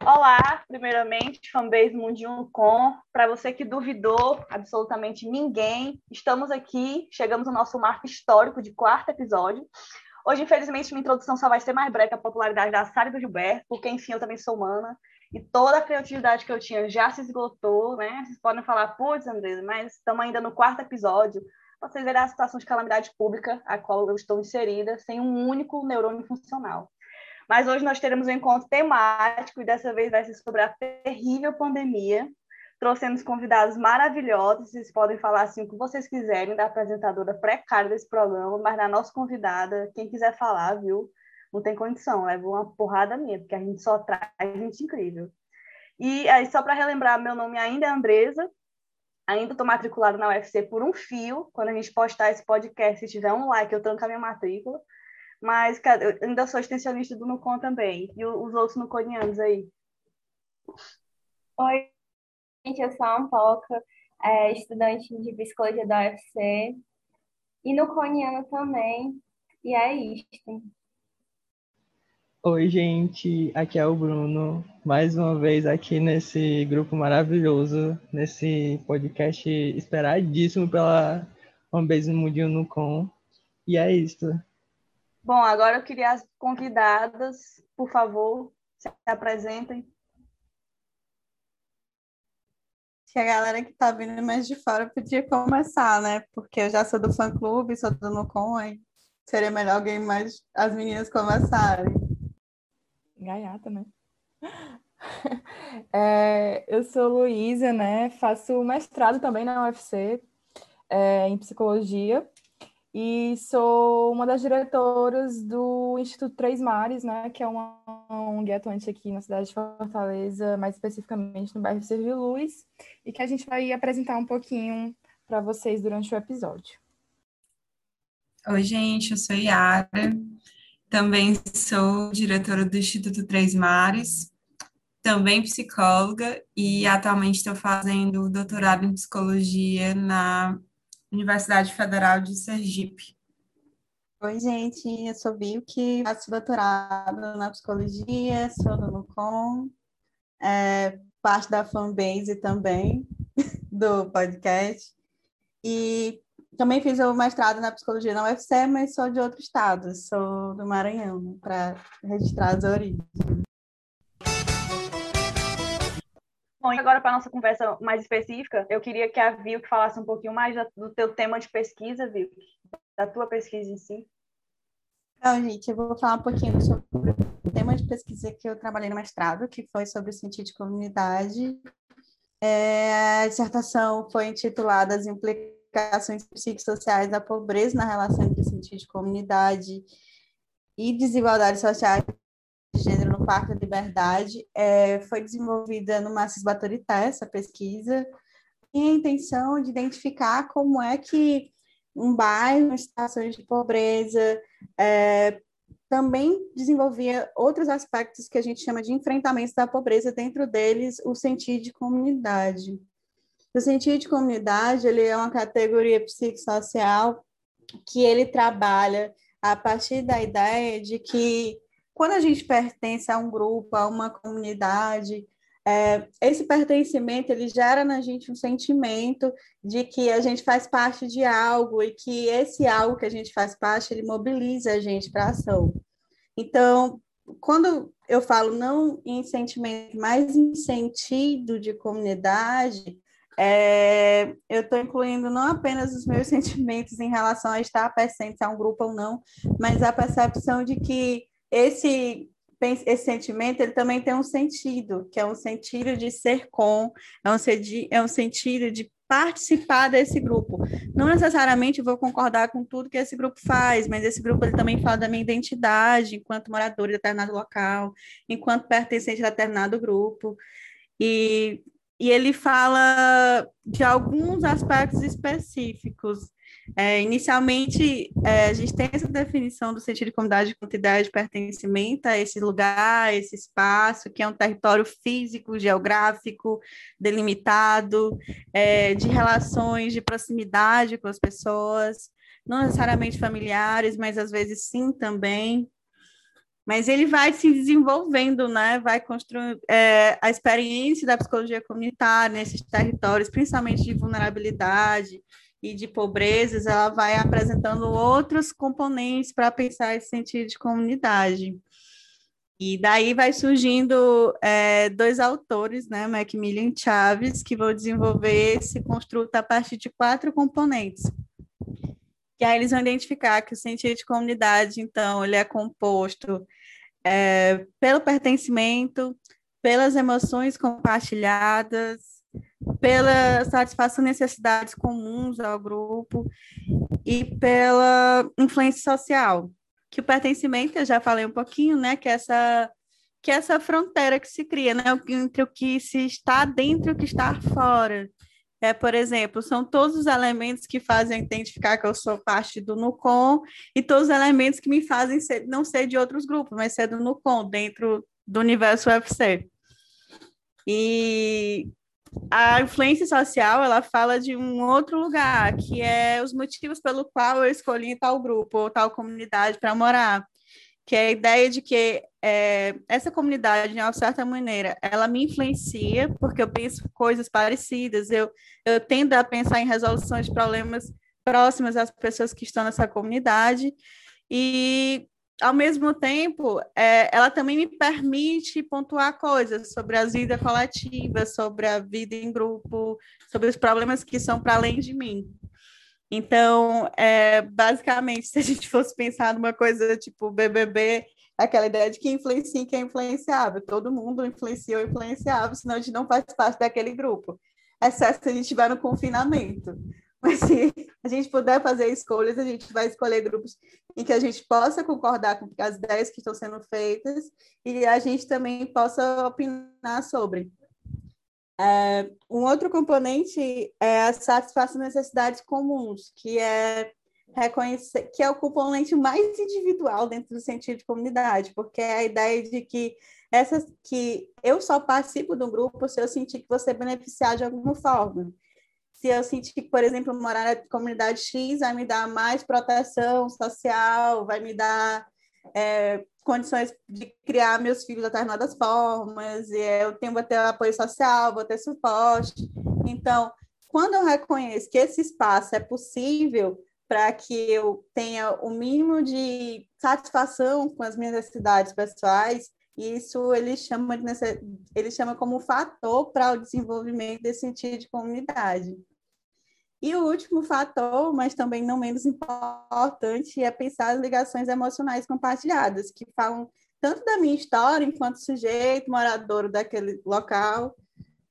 Olá, primeiramente, fanbase Mundinho Com. Para você que duvidou, absolutamente ninguém, estamos aqui, chegamos ao nosso marco histórico de quarto episódio. Hoje, infelizmente, minha introdução só vai ser mais breve a popularidade da Sara e do Gilberto, porque, enfim, eu também sou humana, e toda a criatividade que eu tinha já se esgotou, né? Vocês podem falar, putz, Andresa, mas estamos ainda no quarto episódio, vocês verem a situação de calamidade pública a qual eu estou inserida, sem um único neurônio funcional. Mas hoje nós teremos um encontro temático e dessa vez vai ser sobre a terrível pandemia. Trouxemos convidados maravilhosos, vocês podem falar assim o que vocês quiserem da apresentadora precária desse programa, mas na nossa convidada, quem quiser falar, viu? Não tem condição, leva uma porrada minha, porque a gente só traz gente incrível. E aí, só para relembrar, meu nome ainda é Andresa, ainda estou matriculada na UFC por um fio. Quando a gente postar esse podcast, se tiver um like, eu tranco a minha matrícula. Mas eu ainda sou extensionista do Nucon também. E os outros nuconianos aí? Oi, gente, eu sou a Ampoca, é, estudante de psicologia da UFC. E nuconiano também. E é isto. Oi, gente, aqui é o Bruno, mais uma vez aqui nesse grupo maravilhoso, nesse podcast esperadíssimo pela fanbase Mundinho no Com. E é isso. Bom, agora eu queria as convidadas, por favor, se apresentem. Acho que a galera que está vindo mais de fora podia começar, né? Porque eu já sou do fã-clube, sou do Nucon, aí seria melhor alguém mais, as meninas começarem. Gaiata, né? É, eu sou Luísa, né? Faço mestrado também na UFC é, em psicologia e sou uma das diretoras do Instituto Três Mares, né, que é uma ONG atuante aqui na cidade de Fortaleza, mais especificamente no bairro Serviu Luz, e que a gente vai apresentar um pouquinho para vocês durante o episódio. Oi, gente, eu sou Yara, também sou diretora do Instituto Três Mares, também psicóloga, e atualmente estou fazendo doutorado em psicologia na Universidade Federal de Sergipe. Oi, gente, eu sou Vilke, faço doutorado na psicologia, sou do Lucom, é, parte da fanbase também do podcast. E também fiz o mestrado na psicologia na UFC, mas sou de outro estado, sou do Maranhão, para registrar as origens. Bom, e agora para nossa conversa mais específica, eu queria que a Vilk falasse um pouquinho mais do teu tema de pesquisa, Vilk, da tua pesquisa em si. Então, gente, eu vou falar um pouquinho sobre o tema de pesquisa que eu trabalhei no mestrado, que foi sobre o sentido de comunidade. É, a dissertação foi intitulada As implicações psicossociais da pobreza na relação entre sentido de comunidade e desigualdades sociais Da Liberdade, é, foi desenvolvida no Massis Baturité, essa pesquisa, e a intenção de identificar como é que um bairro em situações de pobreza é, também desenvolvia outros aspectos que a gente chama de enfrentamento da pobreza, dentro deles o sentido de comunidade. O sentido de comunidade ele é uma categoria psicossocial que ele trabalha a partir da ideia de que quando a gente pertence a um grupo, a uma comunidade, é, esse pertencimento ele gera na gente um sentimento de que a gente faz parte de algo e que esse algo que a gente faz parte ele mobiliza a gente para ação. Então, quando eu falo não em sentimento, mas em sentido de comunidade, é, eu estou incluindo não apenas os meus sentimentos em relação a estar pertencendo a um grupo ou não, mas a percepção de que esse esse sentimento ele também tem um sentido, que é um sentido de ser com, é um, é um sentido de participar desse grupo. Não necessariamente vou concordar com tudo que esse grupo faz, mas esse grupo ele também fala da minha identidade enquanto morador de determinado local, enquanto pertencente a determinado grupo. E, e ele fala de alguns aspectos específicos É, inicialmente, é, a gente tem essa definição do sentido de comunidade com ideia de pertencimento a esse lugar, a esse espaço, que é um território físico, geográfico, delimitado, é, de relações de proximidade com as pessoas, não necessariamente familiares, mas às vezes sim também. Mas ele vai se desenvolvendo, né? vai construindo é, a experiência da psicologia comunitária nesses territórios, principalmente de vulnerabilidade, e de pobrezas, ela vai apresentando outros componentes para pensar esse sentido de comunidade. E daí vai surgindo é, dois autores, né, Macmillan e Chaves, que vão desenvolver esse construto a partir de quatro componentes. Que aí eles vão identificar que o sentido de comunidade, então, ele é composto é, pelo pertencimento, pelas emoções compartilhadas, pela satisfação de necessidades comuns ao grupo e pela influência social, que o pertencimento, eu já falei um pouquinho, né, que essa que essa fronteira que se cria, né, entre o que se está dentro e o que está fora. É, por exemplo, são todos os elementos que fazem identificar que eu sou parte do NUCOM e todos os elementos que me fazem ser, não ser de outros grupos, mas ser do NUCOM, dentro do universo UFC. E a influência social ela fala de um outro lugar, que é os motivos pelo qual eu escolhi tal grupo ou tal comunidade para morar. Que é a ideia de que é, essa comunidade, de uma certa maneira, ela me influencia, porque eu penso coisas parecidas, eu, eu tendo a pensar em resoluções de problemas próximas às pessoas que estão nessa comunidade, e ao mesmo tempo, é, ela também me permite pontuar coisas sobre a vida coletiva, sobre a vida em grupo, sobre os problemas que são para além de mim. Então, é, basicamente, se a gente fosse pensar numa coisa tipo BBB, aquela ideia de que influencia quem é influenciável. Todo mundo influencia ou influenciável, senão a gente não faz parte daquele grupo. Exceto se a gente estiver no confinamento. Mas se a gente puder fazer escolhas, a gente vai escolher grupos em que a gente possa concordar com as ideias que estão sendo feitas e a gente também possa opinar sobre. É, um outro componente é a satisfação de necessidades comuns, que é reconhecer que é o componente mais individual dentro do sentido de comunidade, porque é a ideia de que essas que eu só participo do grupo se eu sentir que você beneficiar de alguma forma se eu sentir que, por exemplo, morar na comunidade X vai me dar mais proteção social, vai me dar é, condições de criar meus filhos de determinadas formas, e eu tenho, vou ter apoio social, vou ter suporte. Então, quando eu reconheço que esse espaço é possível para que eu tenha o mínimo de satisfação com as minhas necessidades pessoais, isso ele chama, de, ele chama como fator para o desenvolvimento desse sentido de comunidade. E o último fator, mas também não menos importante, é pensar as ligações emocionais compartilhadas, que falam tanto da minha história enquanto sujeito, morador daquele local,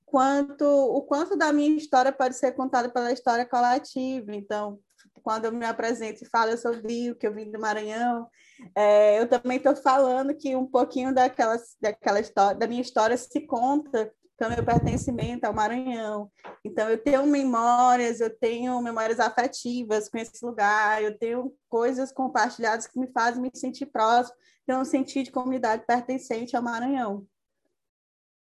quanto o quanto da minha história pode ser contada pela história coletiva. Então, quando eu me apresento e falo, eu sou Dio, que eu vim do Maranhão, é, eu também estou falando que um pouquinho daquela, daquela história, da minha história se conta pelo meu pertencimento ao Maranhão. Então, eu tenho memórias, eu tenho memórias afetivas com esse lugar, eu tenho coisas compartilhadas que me fazem me sentir próximo, ter um sentido de comunidade pertencente ao Maranhão.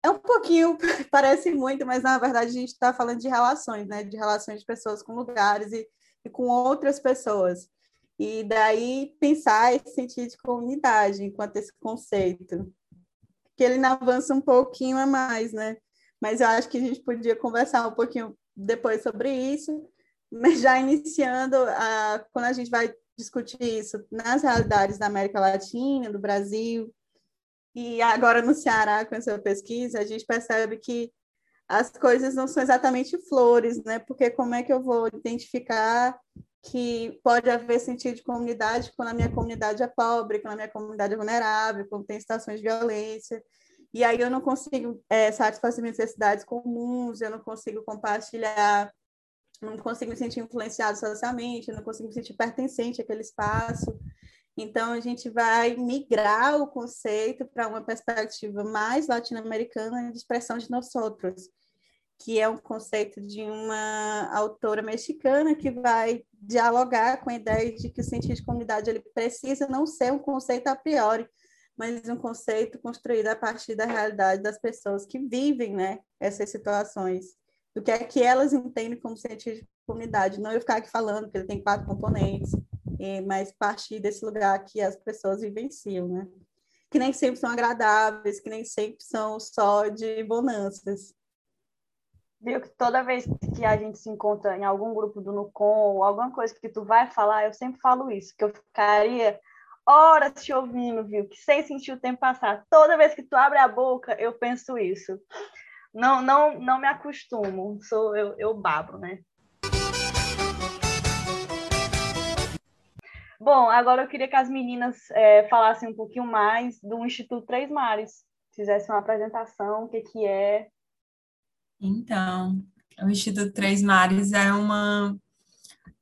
É um pouquinho, parece muito, mas na verdade a gente está falando de relações, né? De relações de pessoas com lugares e e com outras pessoas. E daí pensar esse sentido de comunidade enquanto esse conceito. Que ele avança um pouquinho a mais, né? Mas eu acho que a gente podia conversar um pouquinho depois sobre isso, mas já iniciando, a, quando a gente vai discutir isso nas realidades da América Latina, do Brasil, e agora no Ceará, com essa pesquisa, a gente percebe que as coisas não são exatamente flores, né? Porque como é que eu vou identificar que pode haver sentido de comunidade quando a minha comunidade é pobre, quando a minha comunidade é vulnerável, quando tem situações de violência. E aí eu não consigo é, satisfazer minhas necessidades comuns, eu não consigo compartilhar, não consigo me sentir influenciado socialmente, eu não consigo me sentir pertencente àquele espaço. Então, a gente vai migrar o conceito para uma perspectiva mais latino-americana de expressão de nós outros, que é um conceito de uma autora mexicana que vai dialogar com a ideia de que o sentido de comunidade ele precisa não ser um conceito a priori, mas um conceito construído a partir da realidade das pessoas que vivem né, essas situações, do que é que elas entendem como sentido de comunidade. Não eu ficar aqui falando que ele tem quatro componentes, mas partir desse lugar que as pessoas vivenciam, né? Que nem sempre são agradáveis, que nem sempre são só de bonanças. Viu que toda vez que a gente se encontra em algum grupo do Nucom ou alguma coisa que tu vai falar, eu sempre falo isso, que eu ficaria horas te ouvindo, viu? Que sem sentir o tempo passar. Toda vez que tu abre a boca, eu penso isso. Não, não, não me acostumo. Sou eu, eu babo, né? Bom, agora eu queria que as meninas é, falassem um pouquinho mais do Instituto Três Mares, fizessem uma apresentação, o que, que é. Então, o Instituto Três Mares é uma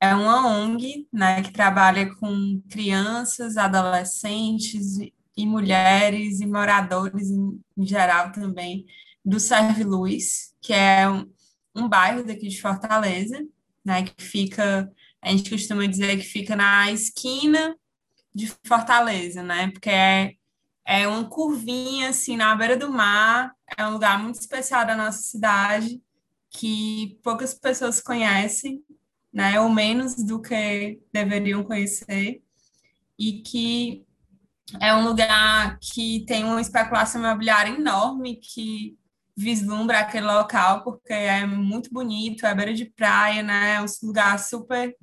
é uma ONG, né, que trabalha com crianças, adolescentes e mulheres e moradores em, geral também do Serve Luz, que é um, um bairro daqui de Fortaleza, né, que fica, a gente costuma dizer que fica na esquina de Fortaleza, né, porque é, é uma curvinha assim na beira do mar, é um lugar muito especial da nossa cidade que poucas pessoas conhecem né, ou menos do que deveriam conhecer, e que é um lugar que tem uma especulação imobiliária enorme que vislumbra aquele local, porque é muito bonito, é beira de praia, né, é um lugar super,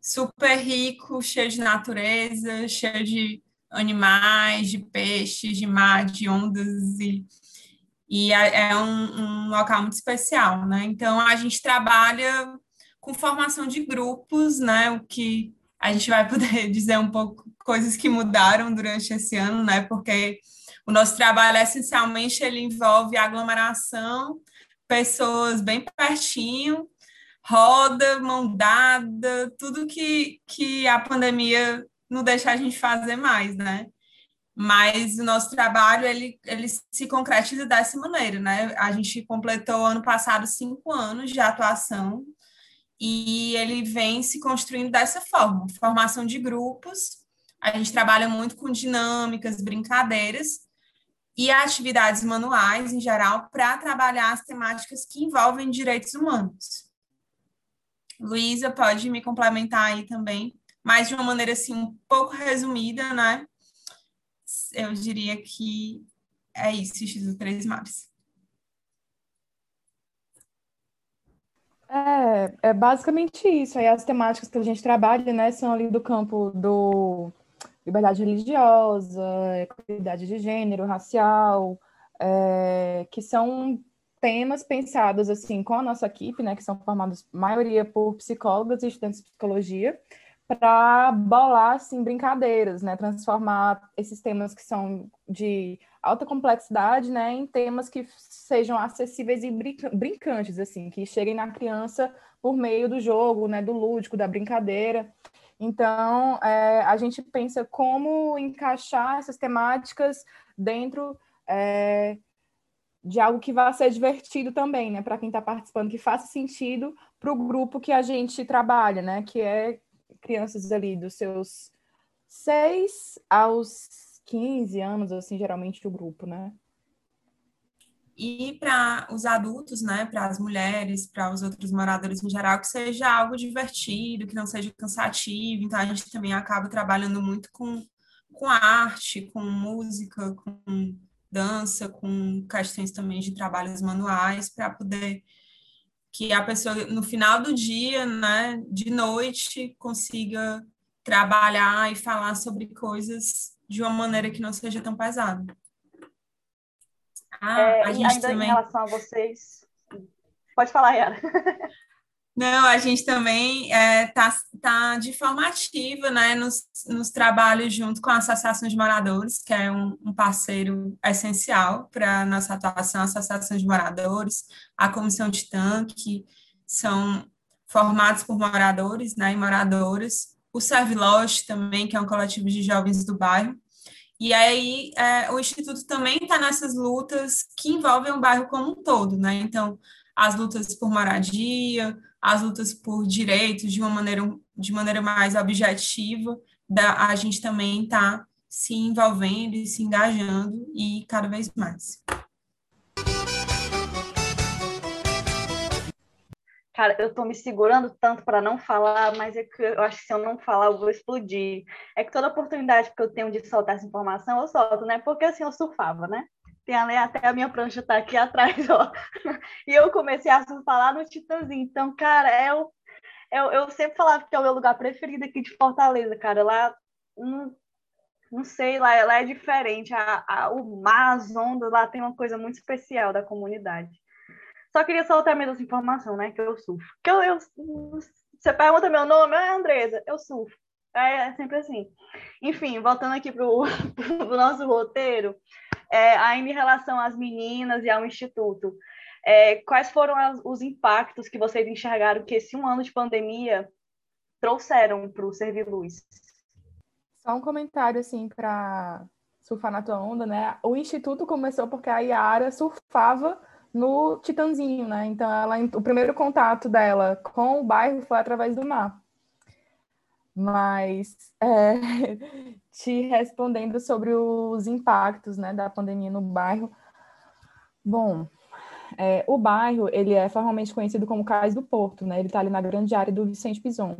super rico, cheio de natureza, cheio de animais, de peixes, de mar, de ondas e e é, é um, um, local muito especial, né? Então a gente trabalha com formação de grupos, né? O que a gente vai poder dizer um pouco coisas que mudaram durante esse ano, né? Porque o nosso trabalho essencialmente ele envolve aglomeração, pessoas bem pertinho, roda, mão dada, tudo que, que a pandemia não deixa a gente fazer mais, né? Mas o nosso trabalho ele, ele se concretiza dessa maneira, né? A gente completou ano passado cinco anos de atuação e ele vem se construindo dessa forma, formação de grupos. A gente trabalha muito com dinâmicas, brincadeiras e atividades manuais em geral para trabalhar as temáticas que envolvem direitos humanos. Luísa pode me complementar aí também, mas de uma maneira assim um pouco resumida, né? Eu diria que é isso, Instituto Três Mares. É, é basicamente isso. Aí as temáticas que a gente trabalha, né, são ali do campo do liberdade religiosa, equidade de gênero, racial, é, que são temas pensados assim com a nossa equipe, né, que são formados maioria por psicólogas e estudantes de psicologia, para bolar assim brincadeiras, né, transformar esses temas que são de alta complexidade, né, em temas que sejam acessíveis e brincantes, assim, que cheguem na criança por meio do jogo, né, do lúdico, da brincadeira. Então, é, a gente pensa como encaixar essas temáticas dentro é, de algo que vá ser divertido também, né, para quem está participando, que faça sentido para o grupo que a gente trabalha, né, que é crianças ali dos seus seis aos 15 anos, assim, geralmente o grupo, né? E para os adultos, né, para as mulheres, para os outros moradores em geral, que seja algo divertido, que não seja cansativo. Então, a gente também acaba trabalhando muito com, com arte, com música, com dança, com questões também de trabalhos manuais, para poder que a pessoa, no final do dia, né, de noite, consiga trabalhar e falar sobre coisas de uma maneira que não seja tão pesada. Ah, é, a gente também... em relação a vocês. Pode falar, Yara. Não, a gente também está é, tá, tá de forma ativa né, nos, nos trabalhos junto com a Associação de Moradores, que é um, um parceiro essencial para a nossa atuação, a Associação de Moradores, a Comissão Titã, que são formados por moradores né, e moradoras, o Serve Lost também, que é um coletivo de jovens do bairro. E aí é, o Instituto também está nessas lutas que envolvem o bairro como um todo, né? Então, as lutas por moradia, as lutas por direitos de uma maneira, de maneira mais objetiva, da, a gente também está se envolvendo e se engajando e cada vez mais. Cara, eu tô me segurando tanto para não falar, mas é que eu acho que se eu não falar, eu vou explodir. É que toda oportunidade que eu tenho de soltar essa informação, eu solto, né? Porque assim eu surfava, né? Tem até a minha prancha tá aqui atrás, ó. E eu comecei a surfar lá no Titãzinho. Então, cara, eu, eu, eu sempre falava que é o meu lugar preferido aqui de Fortaleza, cara. Lá, não, não sei, lá, lá é diferente. A, a, o mar, as ondas, lá tem uma coisa muito especial da comunidade. Só queria soltar mesmo essa informação, né? Que eu surfo. Que eu, eu, você pergunta meu nome, é Andresa, eu surfo. É, é sempre assim. Enfim, voltando aqui para o nosso roteiro, é, ainda em relação às meninas e ao Instituto, é, quais foram as, os impactos que vocês enxergaram que esse um ano de pandemia trouxeram para o Servir Luz? Só um comentário, assim, para surfar na tua onda, né? O Instituto começou porque a Yara surfava no Titanzinho, né? Então, ela, o primeiro contato dela com o bairro foi através do mar. Mas, é, te respondendo sobre os impactos né, da pandemia no bairro, bom, é, o bairro ele é formalmente conhecido como Cais do Porto, né? Ele está ali na grande área do Vicente Pison.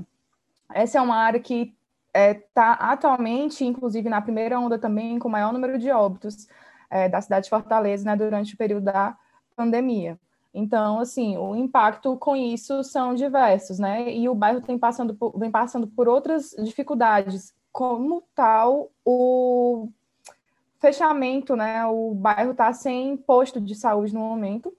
Essa é uma área que está é, tá atualmente, inclusive na primeira onda também, com o maior número de óbitos é, da cidade de Fortaleza, né, durante o período da pandemia. Então, assim, o impacto com isso são diversos, né? E o bairro tem passando por, vem passando por outras dificuldades, como tal o fechamento, né? O bairro está sem posto de saúde no momento,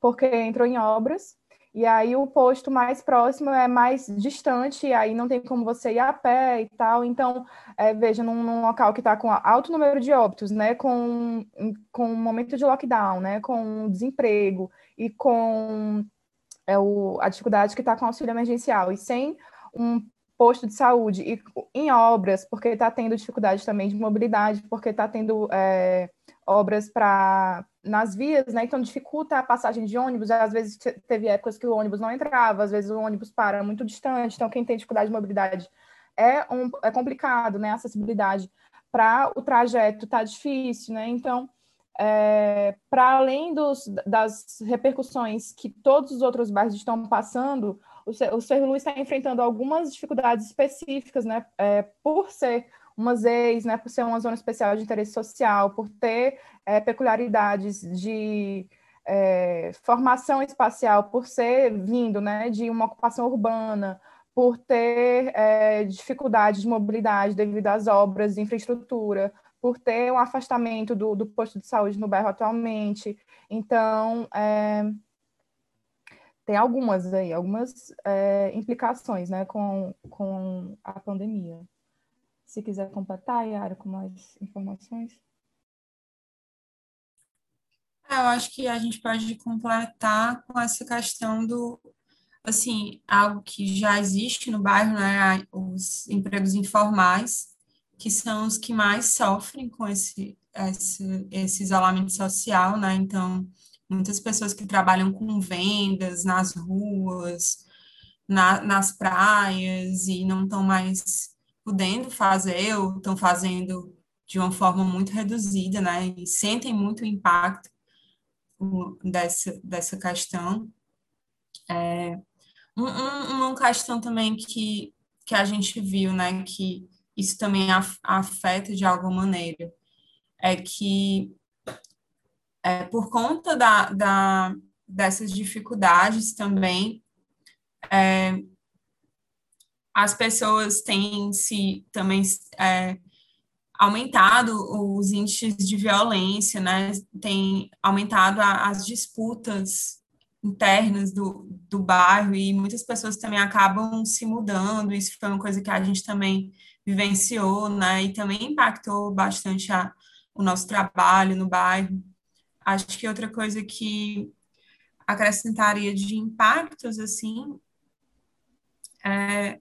porque entrou em obras, e aí o posto mais próximo é mais distante, e aí não tem como você ir a pé e tal. Então, é, veja, num, num, local que está com alto número de óbitos, né, com, com um momento de lockdown, né, com desemprego e com é, o, a dificuldade que está com auxílio emergencial, e sem um posto de saúde e em obras, porque está tendo dificuldade também de mobilidade, porque está tendo é, obras para nas vias, né? Então dificulta a passagem de ônibus. Às vezes teve épocas que o ônibus não entrava, às vezes o ônibus para muito distante. Então quem tem dificuldade de mobilidade é, um, é complicado, né? A acessibilidade para o trajeto está difícil, né? Então é, para além dos, das repercussões que todos os outros bairros estão passando, o, o Cerro Luiz está enfrentando algumas dificuldades específicas, né? É, por ser uma ZEIS, né, por ser uma zona especial de interesse social, por ter é, peculiaridades de é, formação espacial, por ser vindo né, de uma ocupação urbana, por ter é, dificuldade de mobilidade devido às obras de infraestrutura, por ter um afastamento do, do posto de saúde no bairro atualmente. Então, é, tem algumas aí, algumas é, implicações né, com, com a pandemia. Se quiser completar, Yara, com mais informações. É, eu acho que a gente pode completar com essa questão do, assim, algo que já existe no bairro, né, os empregos informais, que são os que mais sofrem com esse, esse, esse isolamento social, né, então, muitas pessoas que trabalham com vendas nas ruas, na, nas praias, e não estão mais podendo fazer ou estão fazendo de uma forma muito reduzida, né? E sentem muito o impacto dessa, dessa questão. É, um, uma questão também que, que a gente viu, né, que isso também afeta de alguma maneira, é que é, por conta da, da, dessas dificuldades também, é, as pessoas têm se também é, aumentado os índices de violência, né? Tem aumentado a, as disputas internas do, do bairro e muitas pessoas também acabam se mudando. Isso foi uma coisa que a gente também vivenciou, né? E também impactou bastante a, o nosso trabalho no bairro. Acho que outra coisa que acrescentaria de impactos, assim, é,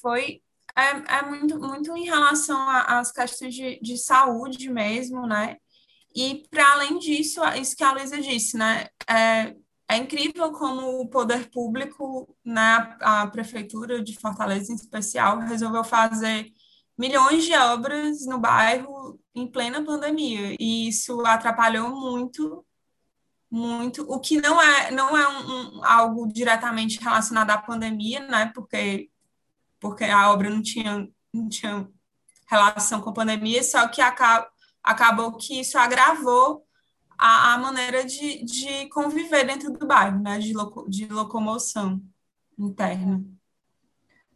foi é, é muito, muito em relação às questões de, de saúde mesmo, né? E para além disso, isso que a Luísa disse, né? É, é incrível como o poder público, né, a prefeitura de Fortaleza em especial, resolveu fazer milhões de obras no bairro em plena pandemia, e isso atrapalhou muito muito, o que não é não é um, um, algo diretamente relacionado à pandemia, né? Porque porque a obra não tinha não tinha relação com a pandemia, só que acaba, acabou que isso agravou a, a maneira de, de conviver dentro do bairro, né? De, loco, de locomoção interna.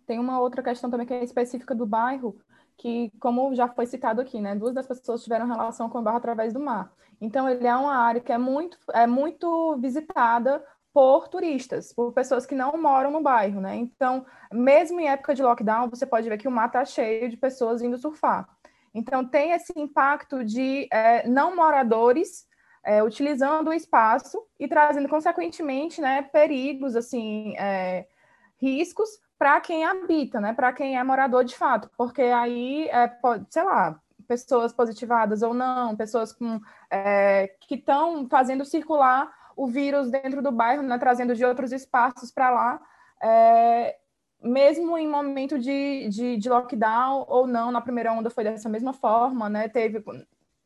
Tem uma outra questão também que é específica do bairro, que, como já foi citado aqui, né, duas das pessoas tiveram relação com o bairro através do mar. Então, ele é uma área que é muito, é muito visitada por turistas, por pessoas que não moram no bairro, né? Então, mesmo em época de lockdown, você pode ver que o mar está cheio de pessoas indo surfar. Então, tem esse impacto de é, não moradores é, utilizando o espaço e trazendo, consequentemente, né, perigos, assim, é, riscos para quem habita, né, para quem é morador de fato, porque aí, é, pode, sei lá, pessoas positivadas ou não, pessoas com, é, que estão fazendo circular o vírus dentro do bairro, né, trazendo de outros espaços para lá, é, mesmo em momento de, de, de, lockdown ou não, na primeira onda foi dessa mesma forma, né, teve,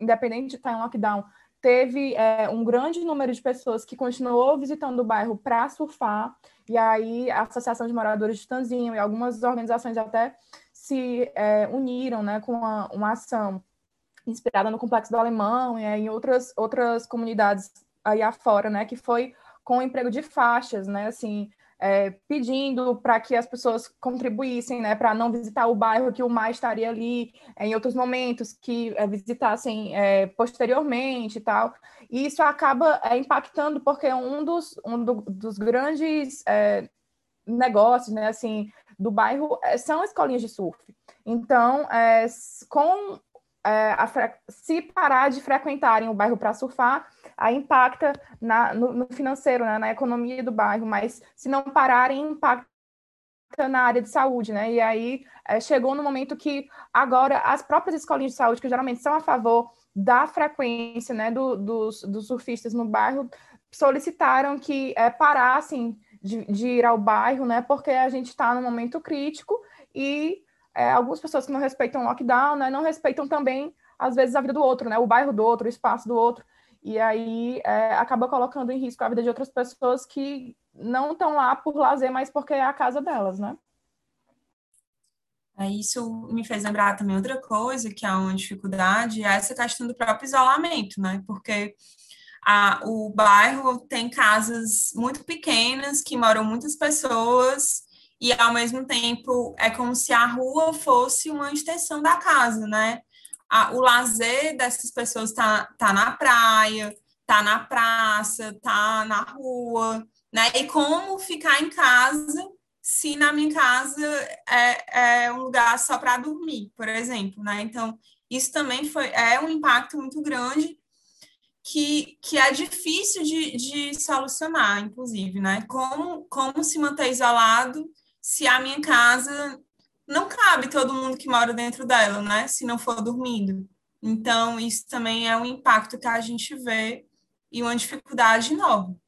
independente de estar em lockdown, teve é, um grande número de pessoas que continuou visitando o bairro para surfar, e aí a Associação de Moradores de Tanzinho e algumas organizações até se é, uniram né, com uma, uma ação inspirada no Complexo do Alemão e em outras, outras comunidades aí afora, né, que foi com o emprego de faixas, né, assim, é, pedindo para que as pessoas contribuíssem, né, para não visitar o bairro que o mar estaria ali é, em outros momentos, que é, visitassem é, posteriormente e tal. E isso acaba é, impactando porque um dos, um do, dos grandes é, negócios, né, assim, do bairro são escolinhas de surf. Então, com a, se parar de frequentarem o bairro para surfar, aí impacta na, no, no, financeiro, né, na economia do bairro, mas se não pararem, impacta na área de saúde, né? E aí é, chegou no momento que agora as próprias escolinhas de saúde, que geralmente são a favor da frequência né, do, dos, dos surfistas no bairro, solicitaram que é, parassem de, de, ir ao bairro, né? Porque a gente está num momento crítico e é, algumas pessoas que não respeitam o lockdown, né, não respeitam também, às vezes, a vida do outro, né? O bairro do outro, o espaço do outro e aí é, acaba colocando em risco a vida de outras pessoas que não estão lá por lazer, mas porque é a casa delas, né? É, isso me fez lembrar também outra coisa, que é uma dificuldade, é essa questão do próprio isolamento, né? Porque a, o bairro tem casas muito pequenas, que moram muitas pessoas, e ao mesmo tempo é como se a rua fosse uma extensão da casa, né? a, o lazer dessas pessoas tá, tá na praia, tá na praça, tá na rua, né? E como ficar em casa se na minha casa é, é um lugar só para dormir, por exemplo, né? Então, isso também foi, é um impacto muito grande que, que é difícil de, de solucionar, inclusive, né? Como, como se manter isolado se a minha casa não cabe todo mundo que mora dentro dela, né? Se não for dormindo. Então, isso também é um impacto que a gente vê e uma dificuldade enorme.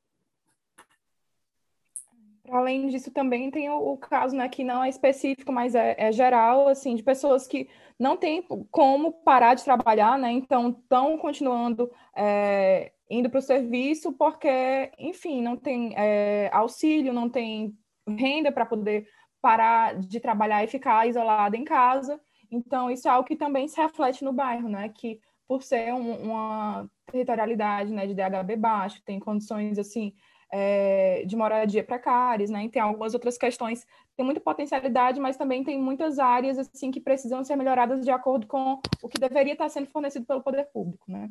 Além disso, também tem o, o, caso, né, que não é específico, mas é, é, geral, assim, de pessoas que não têm como parar de trabalhar, né, então estão continuando é, indo para o serviço porque, enfim, não tem é, auxílio, não tem renda para poder parar de trabalhar e ficar isolada em casa. Então, isso é algo que também se reflete no bairro, né? Que por ser um, uma territorialidade né, de DHB baixo, tem condições assim é, de moradia precárias, né? E tem algumas outras questões, tem muita potencialidade, mas também tem muitas áreas assim que precisam ser melhoradas de acordo com o que deveria estar sendo fornecido pelo poder público, né?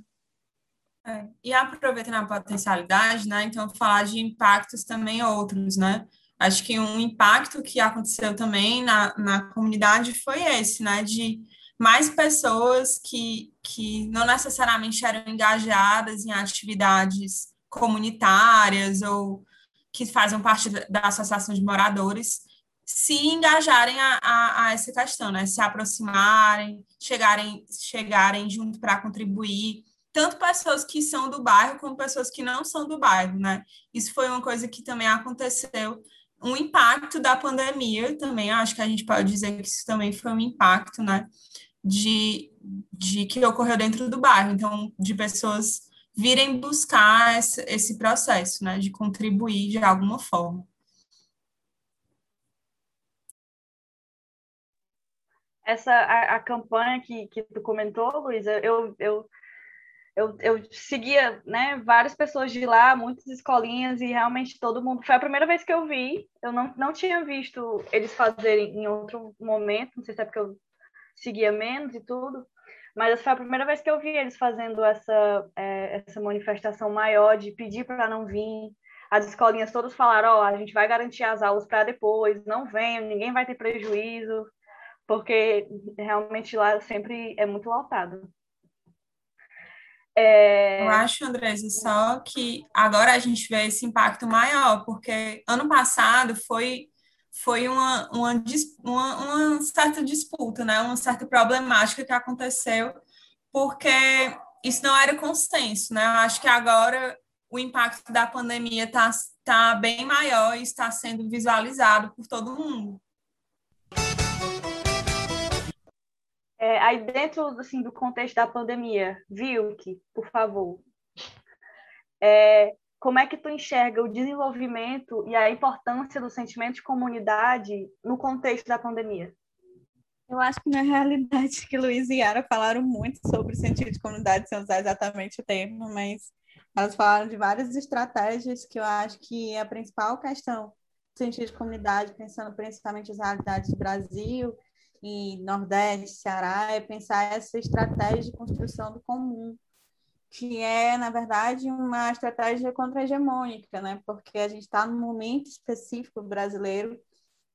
É, e aproveitando a potencialidade, né? Então falar de impactos também outros, né? Acho que um impacto que aconteceu também na, na comunidade foi esse, né? De mais pessoas que, que não necessariamente eram engajadas em atividades comunitárias ou que fazem parte da associação de moradores se engajarem a, a, a essa questão, né? Se aproximarem, chegarem, chegarem junto para contribuir. tanto pessoas que são do bairro como pessoas que não são do bairro, né? Isso foi uma coisa que também aconteceu, um impacto da pandemia também, acho que a gente pode dizer que isso também foi um impacto, né? De, de que ocorreu dentro do bairro, então, de pessoas virem buscar esse, esse processo, né? De contribuir de alguma forma. essa a, a, campanha que, que tu comentou, Luísa, eu, eu eu, eu seguia né, várias pessoas de lá, muitas escolinhas, e realmente todo mundo. Foi a primeira vez que eu vi, eu não, não tinha visto eles fazerem em outro momento, não sei se é porque eu seguia menos e tudo, mas foi a primeira vez que eu vi eles fazendo essa, é, essa manifestação maior de pedir para não vir. As escolinhas todas falaram: Ó, oh, a gente vai garantir as aulas para depois, não venham, ninguém vai ter prejuízo, porque realmente lá sempre é muito lotado. É... Eu acho, Andresa, só que agora a gente vê esse impacto maior, porque ano passado foi, foi uma, uma, uma, uma certa disputa, né? uma certa problemática que aconteceu, porque isso não era consenso. Né? Eu acho que agora o impacto da pandemia está tá bem maior e está sendo visualizado por todo mundo. É, aí dentro assim, do contexto da pandemia, Vilk, por favor, é, como é que tu enxerga o desenvolvimento e a importância do sentimento de comunidade no contexto da pandemia? Eu acho que na realidade que Luiz e Yara falaram muito sobre o sentido de comunidade, sem usar exatamente o termo, mas elas falaram de várias estratégias que eu acho que é a principal questão do sentido de comunidade, pensando principalmente as realidades do Brasil, e Nordeste, Ceará, é pensar essa estratégia de construção do comum, que é, na verdade, uma estratégia contra-hegemônica, né? porque a gente está num momento específico brasileiro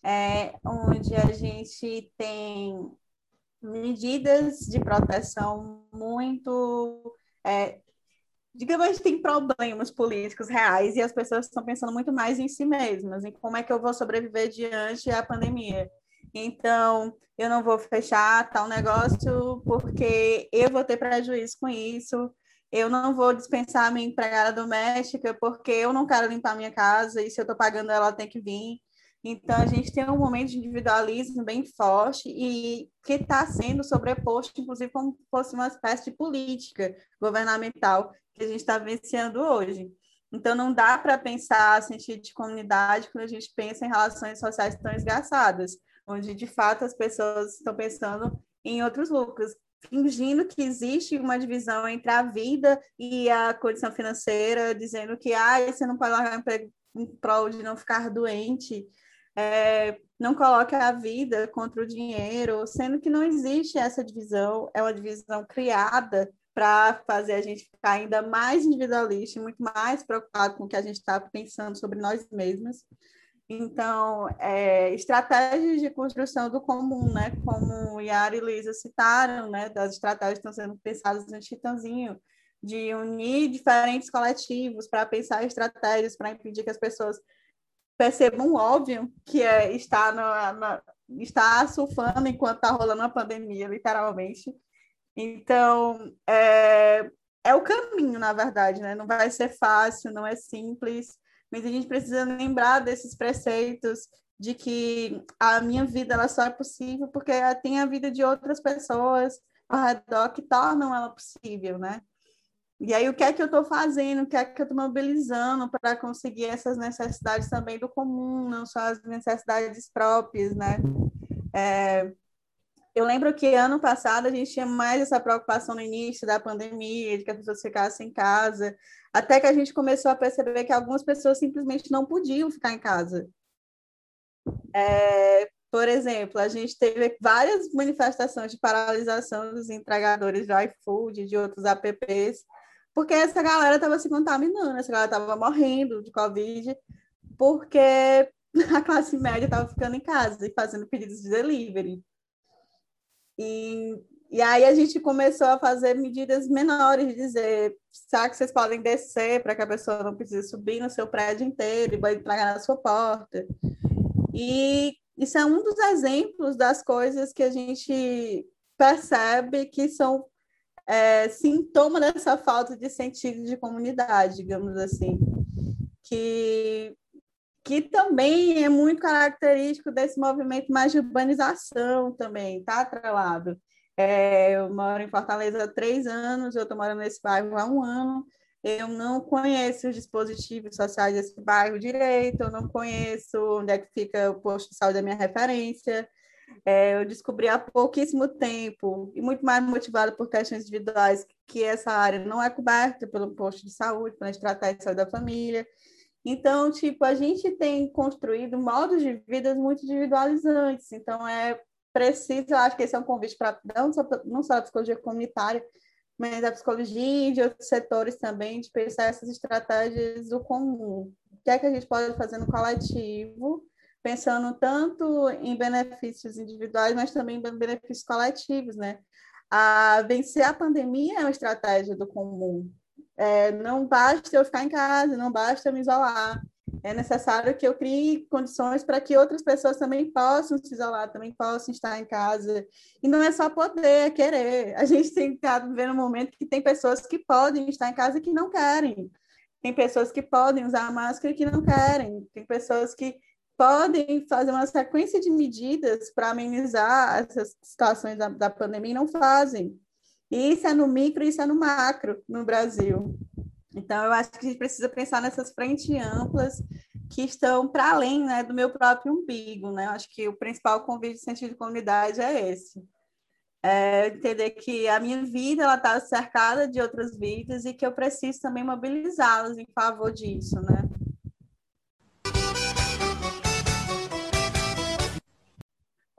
é, onde a gente tem medidas de proteção muito. É, digamos, a gente tem problemas políticos reais e as pessoas estão pensando muito mais em si mesmas, em como é que eu vou sobreviver diante da pandemia. Então, eu não vou fechar tal negócio porque eu vou ter prejuízo com isso. Eu não vou dispensar minha empregada doméstica porque eu não quero limpar minha casa e se eu estou pagando ela, tem que vir. Então, a gente tem um momento de individualismo bem forte e que está sendo sobreposto, inclusive, como se fosse uma espécie de política governamental que a gente está vivenciando hoje. Então, não dá para pensar sentido de comunidade quando a gente pensa em relações sociais tão esgaçadas onde de fato as pessoas estão pensando em outros lucros, fingindo que existe uma divisão entre a vida e a condição financeira, dizendo que ah, você não pode largar emprego em prol de não ficar doente, é, não coloque a vida contra o dinheiro, sendo que não existe essa divisão, é uma divisão criada para fazer a gente ficar ainda mais individualista, muito mais preocupado com o que a gente está pensando sobre nós mesmos. Então, é, estratégias de construção do comum, né? Como Yara e Luísa citaram, né? Das estratégias que estão sendo pensadas no Titãzinho, de unir diferentes coletivos para pensar estratégias para impedir que as pessoas percebam o óbvio que é estar, na, na, estar surfando enquanto está rolando uma pandemia, literalmente. Então, é, é o caminho, na verdade, né? Não vai ser fácil, não é simples, mas a gente precisa lembrar desses preceitos de que a minha vida ela só é possível porque tem a vida de outras pessoas ao redor que tornam ela possível, né? E aí, o que é que eu estou fazendo? O que é que eu estou mobilizando para conseguir essas necessidades também do comum, não só as necessidades próprias, né? É, eu lembro que ano passado a gente tinha mais essa preocupação no início da pandemia, de que as pessoas ficassem em casa, até que a gente começou a perceber que algumas pessoas simplesmente não podiam ficar em casa. É, por exemplo, a gente teve várias manifestações de paralisação dos entregadores de iFood, de outros apps, porque essa galera estava se contaminando, essa galera estava morrendo de Covid, porque a classe média estava ficando em casa e fazendo pedidos de delivery. E e aí a gente começou a fazer medidas menores, dizer, será que vocês podem descer para que a pessoa não precise subir no seu prédio inteiro e vai entregar na sua porta. E isso é um dos exemplos das coisas que a gente percebe que são é, sintoma dessa falta de sentido de comunidade, digamos assim, que, que também é muito característico desse movimento mais de urbanização também, está atrelado. É, eu moro em Fortaleza há três anos, eu estou morando nesse bairro há um ano, eu não conheço os dispositivos sociais desse bairro direito, eu não conheço onde é que fica o posto de saúde da minha referência, é, eu descobri há pouquíssimo tempo, e muito mais motivada por questões individuais, que essa área não é coberta pelo posto de saúde, pela estratégia de saúde da família. Então, tipo, a gente tem construído modos de vida muito individualizantes. Então, é preciso, eu acho que esse é um convite para não só, não só a psicologia comunitária, mas a psicologia e de outros setores também, de pensar essas estratégias do comum. O que é que a gente pode fazer no coletivo pensando tanto em benefícios individuais, mas também em benefícios coletivos, né? A vencer a pandemia é uma estratégia do comum. É, não basta eu ficar em casa, não basta eu me isolar. É necessário que eu crie condições para que outras pessoas também possam se isolar, também possam estar em casa. E não é só poder, é querer. A gente tem estado vivendo um momento que tem pessoas que podem estar em casa e que não querem. Tem pessoas que podem usar máscara e que não querem. Tem pessoas que podem fazer uma sequência de medidas para amenizar essas situações da, da pandemia e não fazem. Isso é no micro, isso é no macro no Brasil. Então, eu acho que a gente precisa pensar nessas frentes amplas que estão para além né, do meu próprio umbigo. Né? Eu acho que o principal convite de sentido de comunidade é esse. É entender que a minha vida está cercada de outras vidas e que eu preciso também mobilizá-las em favor disso, né?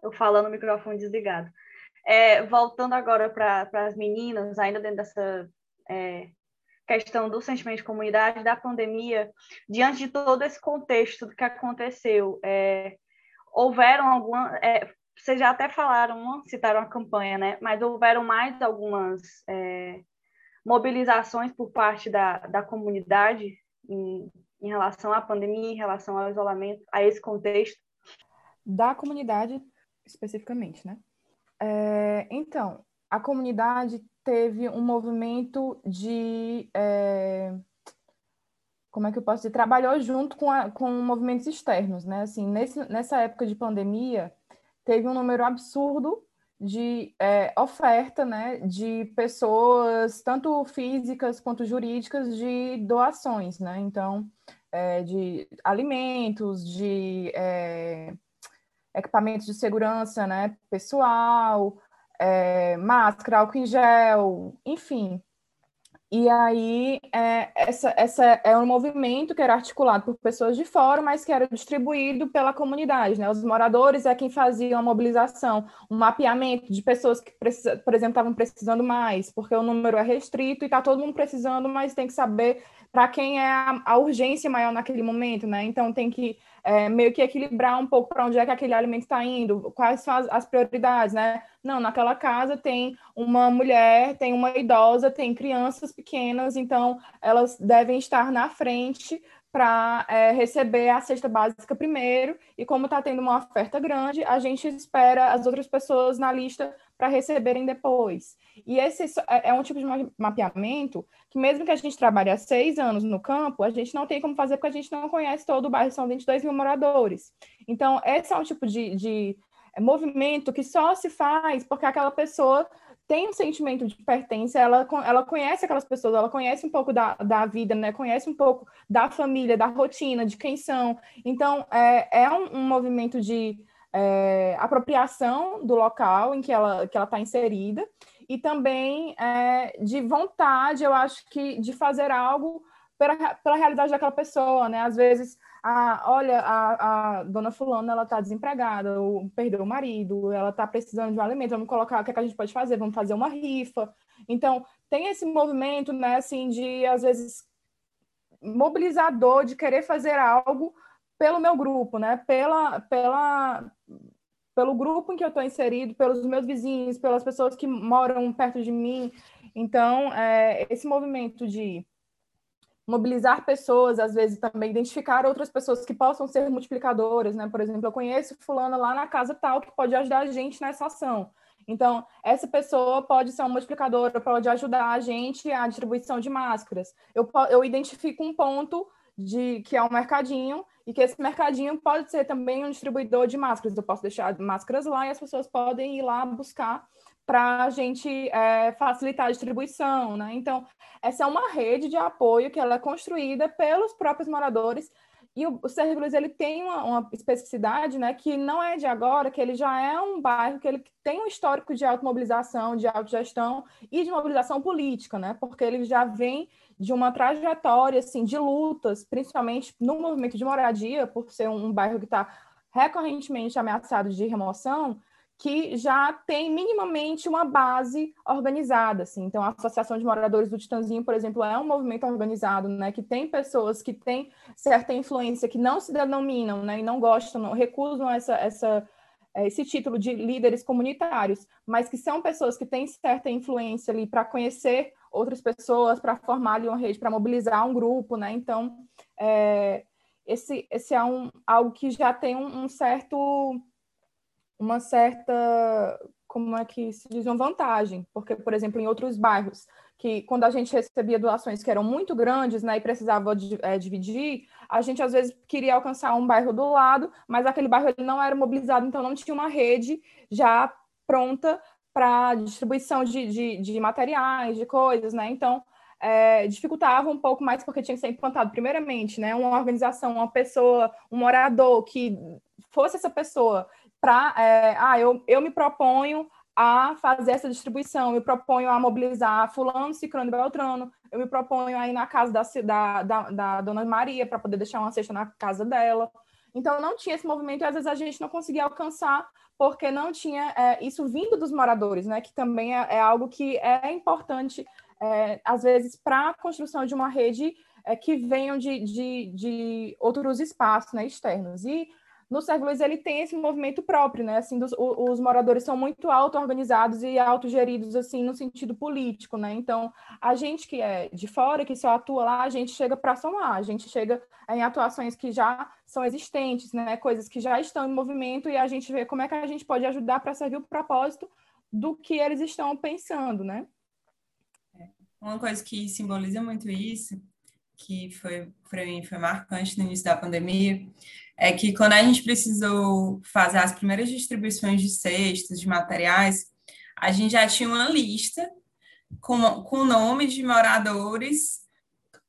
eu falando microfone desligado. É, voltando agora para as meninas, ainda dentro dessa é, questão do sentimento de comunidade, da pandemia, diante de todo esse contexto do que aconteceu, é, houveram algumas. É, vocês já até falaram, citaram a campanha, né? Mas houveram mais algumas é, mobilizações por parte da, da comunidade em, em relação à pandemia, em relação ao isolamento, a esse contexto? Da comunidade especificamente, né? É, então, a comunidade teve um movimento de. É, como é que eu posso dizer? Trabalhou junto com, a, com movimentos externos, né? Assim, nesse, nessa época de pandemia, teve um número absurdo de é, oferta, né? De pessoas, tanto físicas quanto jurídicas, de doações, né? Então, é, de alimentos, de é, equipamentos de segurança, né, pessoal, é, máscara, álcool em gel, enfim. E aí, é, essa, essa é um movimento que era articulado por pessoas de fora, mas que era distribuído pela comunidade, né? Os moradores é quem fazia uma mobilização, um mapeamento de pessoas que, precisa, por exemplo, estavam precisando mais, porque o número é restrito e está todo mundo precisando, mas tem que saber para quem é a, a, urgência maior naquele momento, né? Então, tem que é, meio que equilibrar um pouco para onde é que aquele alimento está indo, quais são as, as, prioridades, né? Não, naquela casa tem uma mulher, tem uma idosa, tem crianças pequenas, então elas devem estar na frente para é, receber a cesta básica primeiro, e como está tendo uma oferta grande, a gente espera as outras pessoas na lista para receberem depois. E esse é, é um tipo de mapeamento que, mesmo que a gente trabalhe há seis anos no campo, a gente não tem como fazer porque a gente não conhece todo o bairro, são 22 mil moradores. Então, esse é um tipo de, de movimento que só se faz porque aquela pessoa tem um sentimento de pertença, ela, ela conhece aquelas pessoas, ela conhece um pouco da, da vida, né? conhece um pouco da família, da rotina, de quem são. Então, é, é um, um movimento de é, apropriação do local em que ela que ela está inserida e também é, de vontade, eu acho que de fazer algo pela, pela realidade daquela pessoa, né? Às vezes, a, olha, a, a dona fulana, ela está desempregada, ou perdeu o marido, ela está precisando de um alimento, vamos colocar, o que, é que a gente pode fazer? Vamos fazer uma rifa. Então, tem esse movimento, né, assim, de, às vezes, mobilizador de querer fazer algo pelo meu grupo, né? Pela, pela, pelo grupo em que eu estou inserido, pelos meus vizinhos, pelas pessoas que moram perto de mim. Então, é, esse movimento de mobilizar pessoas, às vezes também identificar outras pessoas que possam ser multiplicadoras, né? Por exemplo, eu conheço fulano lá na casa tal que pode ajudar a gente nessa ação. Então, essa pessoa pode ser uma multiplicadora, pode ajudar a gente a distribuição de máscaras. Eu, eu identifico um ponto de que é um mercadinho e que esse mercadinho pode ser também um distribuidor de máscaras. Eu posso deixar máscaras lá e as pessoas podem ir lá buscar para a gente é, facilitar a distribuição, né? Então, essa é uma rede de apoio que ela é construída pelos próprios moradores e o, o Sergipe ele tem uma, uma, especificidade, né, que não é de agora, que ele já é um bairro que ele tem um histórico de automobilização, de autogestão e de mobilização política, né, porque ele já vem de uma trajetória, assim, de lutas, principalmente no movimento de moradia, por ser um, um bairro que está recorrentemente ameaçado de remoção, que já tem minimamente uma base organizada, assim. Então, a Associação de Moradores do Titanzinho, por exemplo, é um movimento organizado, né, que tem pessoas que têm certa influência, que não se denominam, né, e não gostam, não recusam essa, essa, é, esse título de líderes comunitários, mas que são pessoas que têm certa influência ali para conhecer outras pessoas, para formar ali uma rede, para mobilizar um grupo, né? Então, é, esse, esse é um, algo que já tem um, um certo uma certa, como é que se diz, uma vantagem, porque, por exemplo, em outros bairros, que quando a gente recebia doações que eram muito grandes, né, e precisava é, dividir, a gente às vezes queria alcançar um bairro do lado, mas aquele bairro ele não era mobilizado, então não tinha uma rede já pronta para distribuição de, de, de, materiais, de coisas, né? Então, é, dificultava um pouco mais porque tinha que ser implantado, primeiramente, né? Uma organização, uma pessoa, um morador que fosse essa pessoa para. É, ah, eu, eu me proponho a fazer essa distribuição, eu me proponho a mobilizar Fulano, Cicrano e Beltrano, eu me proponho a ir na casa da, da, da, da Dona Maria para poder deixar uma cesta na casa dela. Então, não tinha esse movimento e às vezes a gente não conseguia alcançar porque não tinha é, isso vindo dos moradores, né? Que também é, é algo que é importante, é, às vezes, para a construção de uma rede é, que venham de, de, de outros espaços né, externos. E no Sérgio Luiz ele tem esse movimento próprio, né? Assim, dos, os moradores são muito auto-organizados e autogeridos, assim, no sentido político, né? Então, a gente que é de fora, que só atua lá, a gente chega para somar, a gente chega em atuações que já são existentes, né? Coisas que já estão em movimento e a gente vê como é que a gente pode ajudar para servir o propósito do que eles estão pensando, né? É, uma coisa que simboliza muito isso, que foi para mim foi marcante no início da pandemia, é que quando a gente precisou fazer as primeiras distribuições de cestas, de materiais, a gente já tinha uma lista com, com nome de moradores,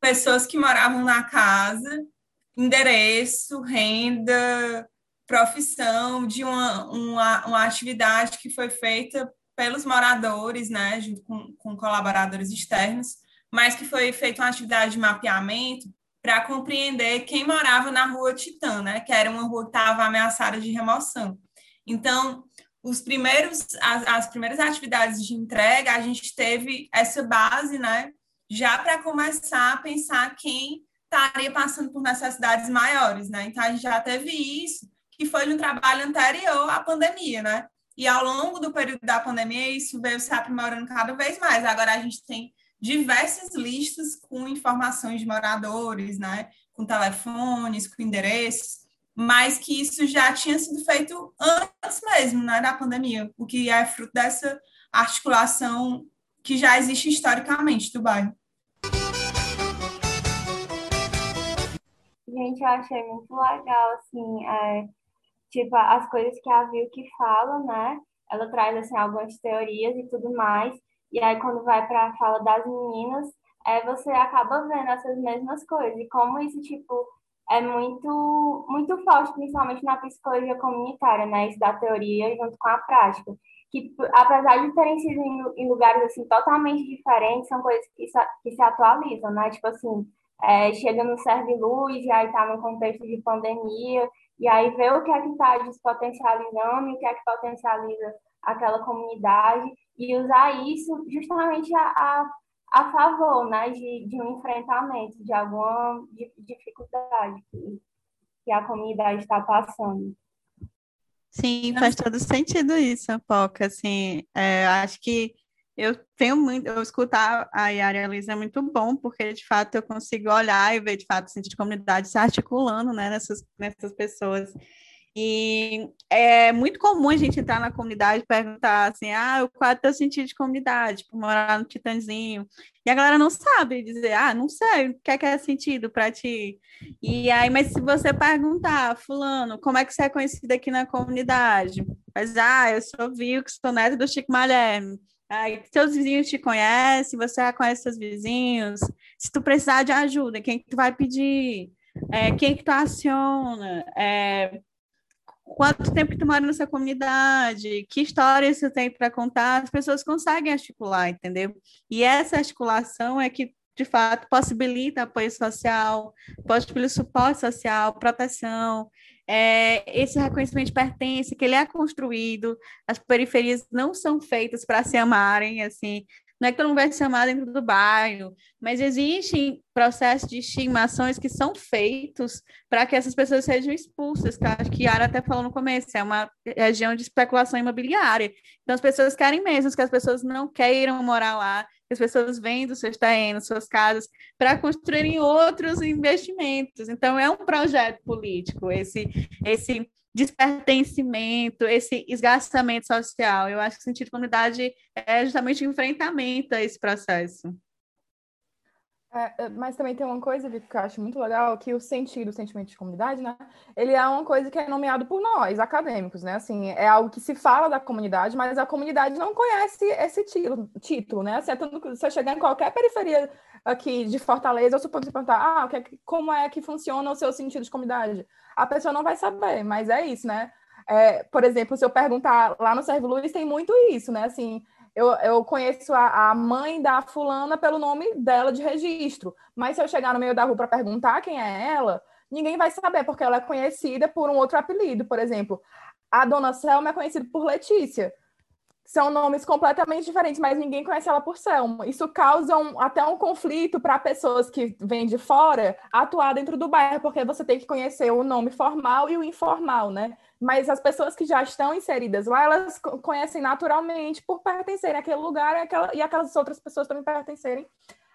pessoas que moravam na casa, endereço, renda, profissão de uma, uma, uma atividade que foi feita pelos moradores, né, junto com, com colaboradores externos, mas que foi feita uma atividade de mapeamento para compreender quem morava na rua Titã, né, que era uma rua que estava ameaçada de remoção. Então, os primeiros, as, as, primeiras atividades de entrega, a gente teve essa base, né, já para começar a pensar quem estaria passando por necessidades maiores, né? Então, a gente já teve isso, que foi no trabalho anterior à pandemia, né? E ao longo do período da pandemia, isso veio se aprimorando cada vez mais. Agora, a gente tem diversas listas com informações de moradores, né, com telefones, com endereços, mas que isso já tinha sido feito antes mesmo, né, da pandemia, o que é fruto dessa articulação que já existe historicamente do bairro. Gente, eu achei muito legal, assim, é, tipo, as coisas que a que fala, né, ela traz, assim, algumas teorias e tudo mais, e aí, quando vai para a fala das meninas, é, você acaba vendo essas mesmas coisas. E como isso, tipo, é muito, muito forte, principalmente na psicologia comunitária, né? Isso da teoria junto com a prática. Que, apesar de terem sido em, lugares, assim, totalmente diferentes, são coisas que se, que se atualizam, né? Tipo assim, é, chega no Serve Luz, e aí tá no contexto de pandemia, e aí vê o que é que está despotencializando e o que é que potencializa aquela comunidade e usar isso justamente a, a, a favor né, de, de um enfrentamento de alguma dificuldade que, que a comunidade está passando. Sim, faz todo sentido isso, Poca. Assim, é, acho que eu tenho muito, eu escutar a Yara e a é muito bom, porque de fato eu consigo olhar e ver de fato o sentido de comunidade se articulando né, nessas, nessas pessoas. E é muito comum a gente entrar na comunidade e perguntar assim: ah, qual é o teu sentido de comunidade? Tipo, morar no Titanzinho. E a galera não sabe dizer, ah, não sei, o que é que é sentido para ti? E aí, mas se você perguntar, fulano, como é que você é conhecido aqui na comunidade? Mas, ah, eu sou que sou neto do Chico Malherme. Aí, seus vizinhos te conhecem, você conhece seus vizinhos. Se tu precisar de ajuda, quem que tu vai pedir? É, quem que tu aciona? É, quanto tempo tu mora nessa comunidade? Que histórias você tem para contar? As pessoas conseguem articular, entendeu? E essa articulação é que de fato possibilita apoio social, possibilita suporte social, proteção, é, esse reconhecimento de pertença, que ele é construído, as periferias não são feitas para se amarem, assim, não é que todo mundo vai se amar dentro do bairro, mas existem processos de estigmações que são feitos para que essas pessoas sejam expulsas, que acho que a Yara até falou no começo, é uma região de especulação imobiliária. Então, as pessoas querem mesmo que as pessoas não queiram morar lá, que as pessoas vendam seus terrenos, suas casas, para construírem outros investimentos. Então, é um projeto político, esse, esse despertencimento, esse esgarçamento social. Eu acho que o sentido de comunidade é justamente o enfrentamento a esse processo. É, é, mas também tem uma coisa, Vitor, que eu acho muito legal, que o sentido, o sentimento de comunidade, né? Ele é uma coisa que é nomeado por nós, acadêmicos, né? Assim, é algo que se fala da comunidade, mas a comunidade não conhece esse título, título né? Assim, é você chegar em qualquer periferia aqui de Fortaleza, eu suponho que você perguntar, ah, é como é que funciona o seu sentido de comunidade? A pessoa não vai saber, mas é isso, né? É, por exemplo, se eu perguntar lá no Servo Luiz, tem muito isso, né? Assim, eu, eu conheço a, a, mãe da fulana pelo nome dela de registro, mas se eu chegar no meio da rua para perguntar quem é ela, ninguém vai saber, porque ela é conhecida por um outro apelido, por exemplo. A dona Selma é conhecida por Letícia são nomes completamente diferentes, mas ninguém conhece ela por Selma. Isso causa um, até um conflito para pessoas que vêm de fora atuar dentro do bairro, porque você tem que conhecer o nome formal e o informal, né? Mas as pessoas que já estão inseridas lá, elas conhecem naturalmente por pertencerem àquele lugar e, aquela, e aquelas outras pessoas também pertencerem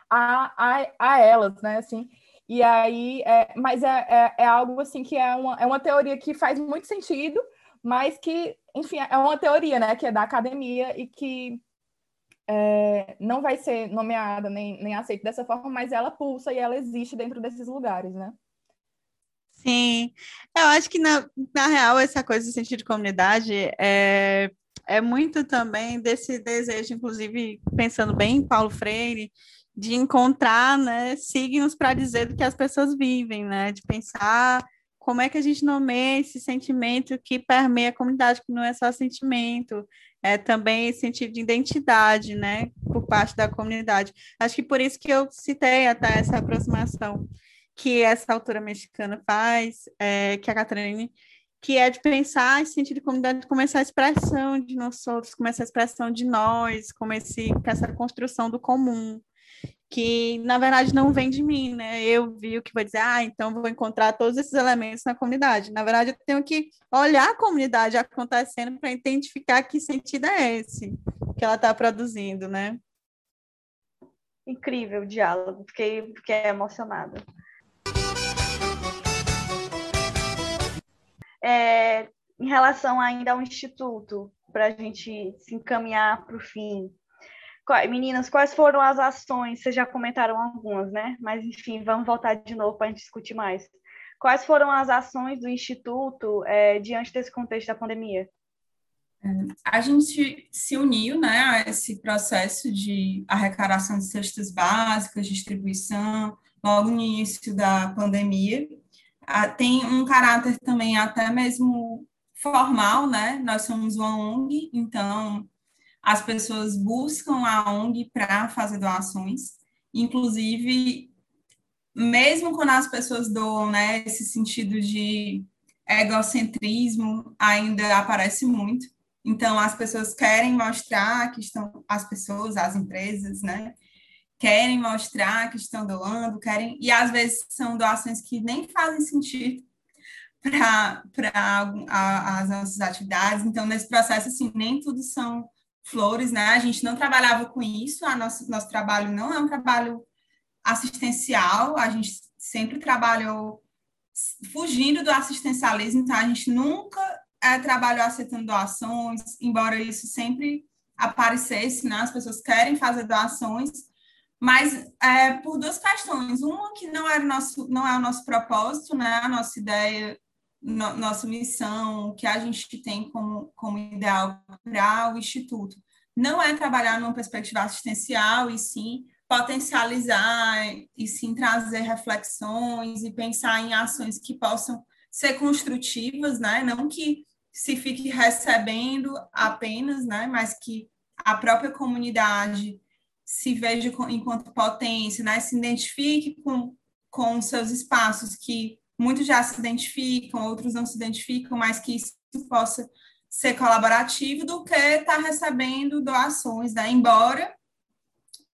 a, a, a elas, né? Assim, e aí, é, mas é, é, é algo assim que é uma, é uma teoria que faz muito sentido, mas que, enfim, é uma teoria, né, que é da academia e que é, não vai ser nomeada nem, nem aceita dessa forma, mas ela pulsa e ela existe dentro desses lugares, né? Sim, eu acho que na, na real essa coisa do sentido de comunidade é, é muito também desse desejo, inclusive pensando bem em Paulo Freire, de encontrar né, signos para dizer do que as pessoas vivem, né? De pensar como é que a gente nomeia esse sentimento que permeia a comunidade, que não é só sentimento, é também sentido de identidade, né, por parte da comunidade. Acho que por isso que eu citei até essa aproximação que essa autora mexicana faz, é, que a Catarine, que é de pensar esse sentido de comunidade como essa expressão de nós outros, como essa expressão de nós, como esse, essa construção do comum que na verdade não vem de mim, né? Eu vi o que vai dizer, ah, então vou encontrar todos esses elementos na comunidade. Na verdade, eu tenho que olhar a comunidade acontecendo para identificar que sentido é esse que ela está produzindo, né? Incrível o diálogo, fiquei, fiquei emocionada. É, em relação ainda ao Instituto, para a gente se encaminhar para o fim, Meninas, quais foram as ações? Vocês já comentaram algumas, né? Mas, enfim, vamos voltar de novo para a gente discutir mais. Quais foram as ações do Instituto é, diante desse contexto da pandemia? A gente se uniu né, a esse processo de arrecadação de cestas básicas, distribuição, logo no início da pandemia. Tem um caráter também até mesmo formal, né? Nós somos uma ONG, então as pessoas buscam a ONG para fazer doações, inclusive, mesmo quando as pessoas doam, né, esse sentido de egocentrismo ainda aparece muito. Então, as pessoas querem mostrar que estão, as pessoas, as empresas, né, querem mostrar que estão doando, querem, e às vezes são doações que nem fazem sentido para as nossas atividades. Então, nesse processo, assim, nem tudo são flores, né? A gente não trabalhava com isso, a nosso, nosso trabalho não é um trabalho assistencial, a gente sempre trabalhou fugindo do assistencialismo, então a gente nunca é, trabalhou aceitando doações, embora isso sempre aparecesse, né? As pessoas querem fazer doações, mas é, por duas questões. Uma que não, era nosso, não é o nosso propósito, né? A nossa ideia, no, nossa missão, que a gente tem como, como ideal para o Instituto, não é trabalhar numa perspectiva assistencial, e sim potencializar, e sim trazer reflexões e pensar em ações que possam ser construtivas, né? Não que se fique recebendo apenas, né? Mas que a própria comunidade se veja enquanto potência, né? Se identifique com, com seus espaços que muitos já se identificam, outros não se identificam, mas que isso possa ser colaborativo do que estar tá recebendo doações, né? Embora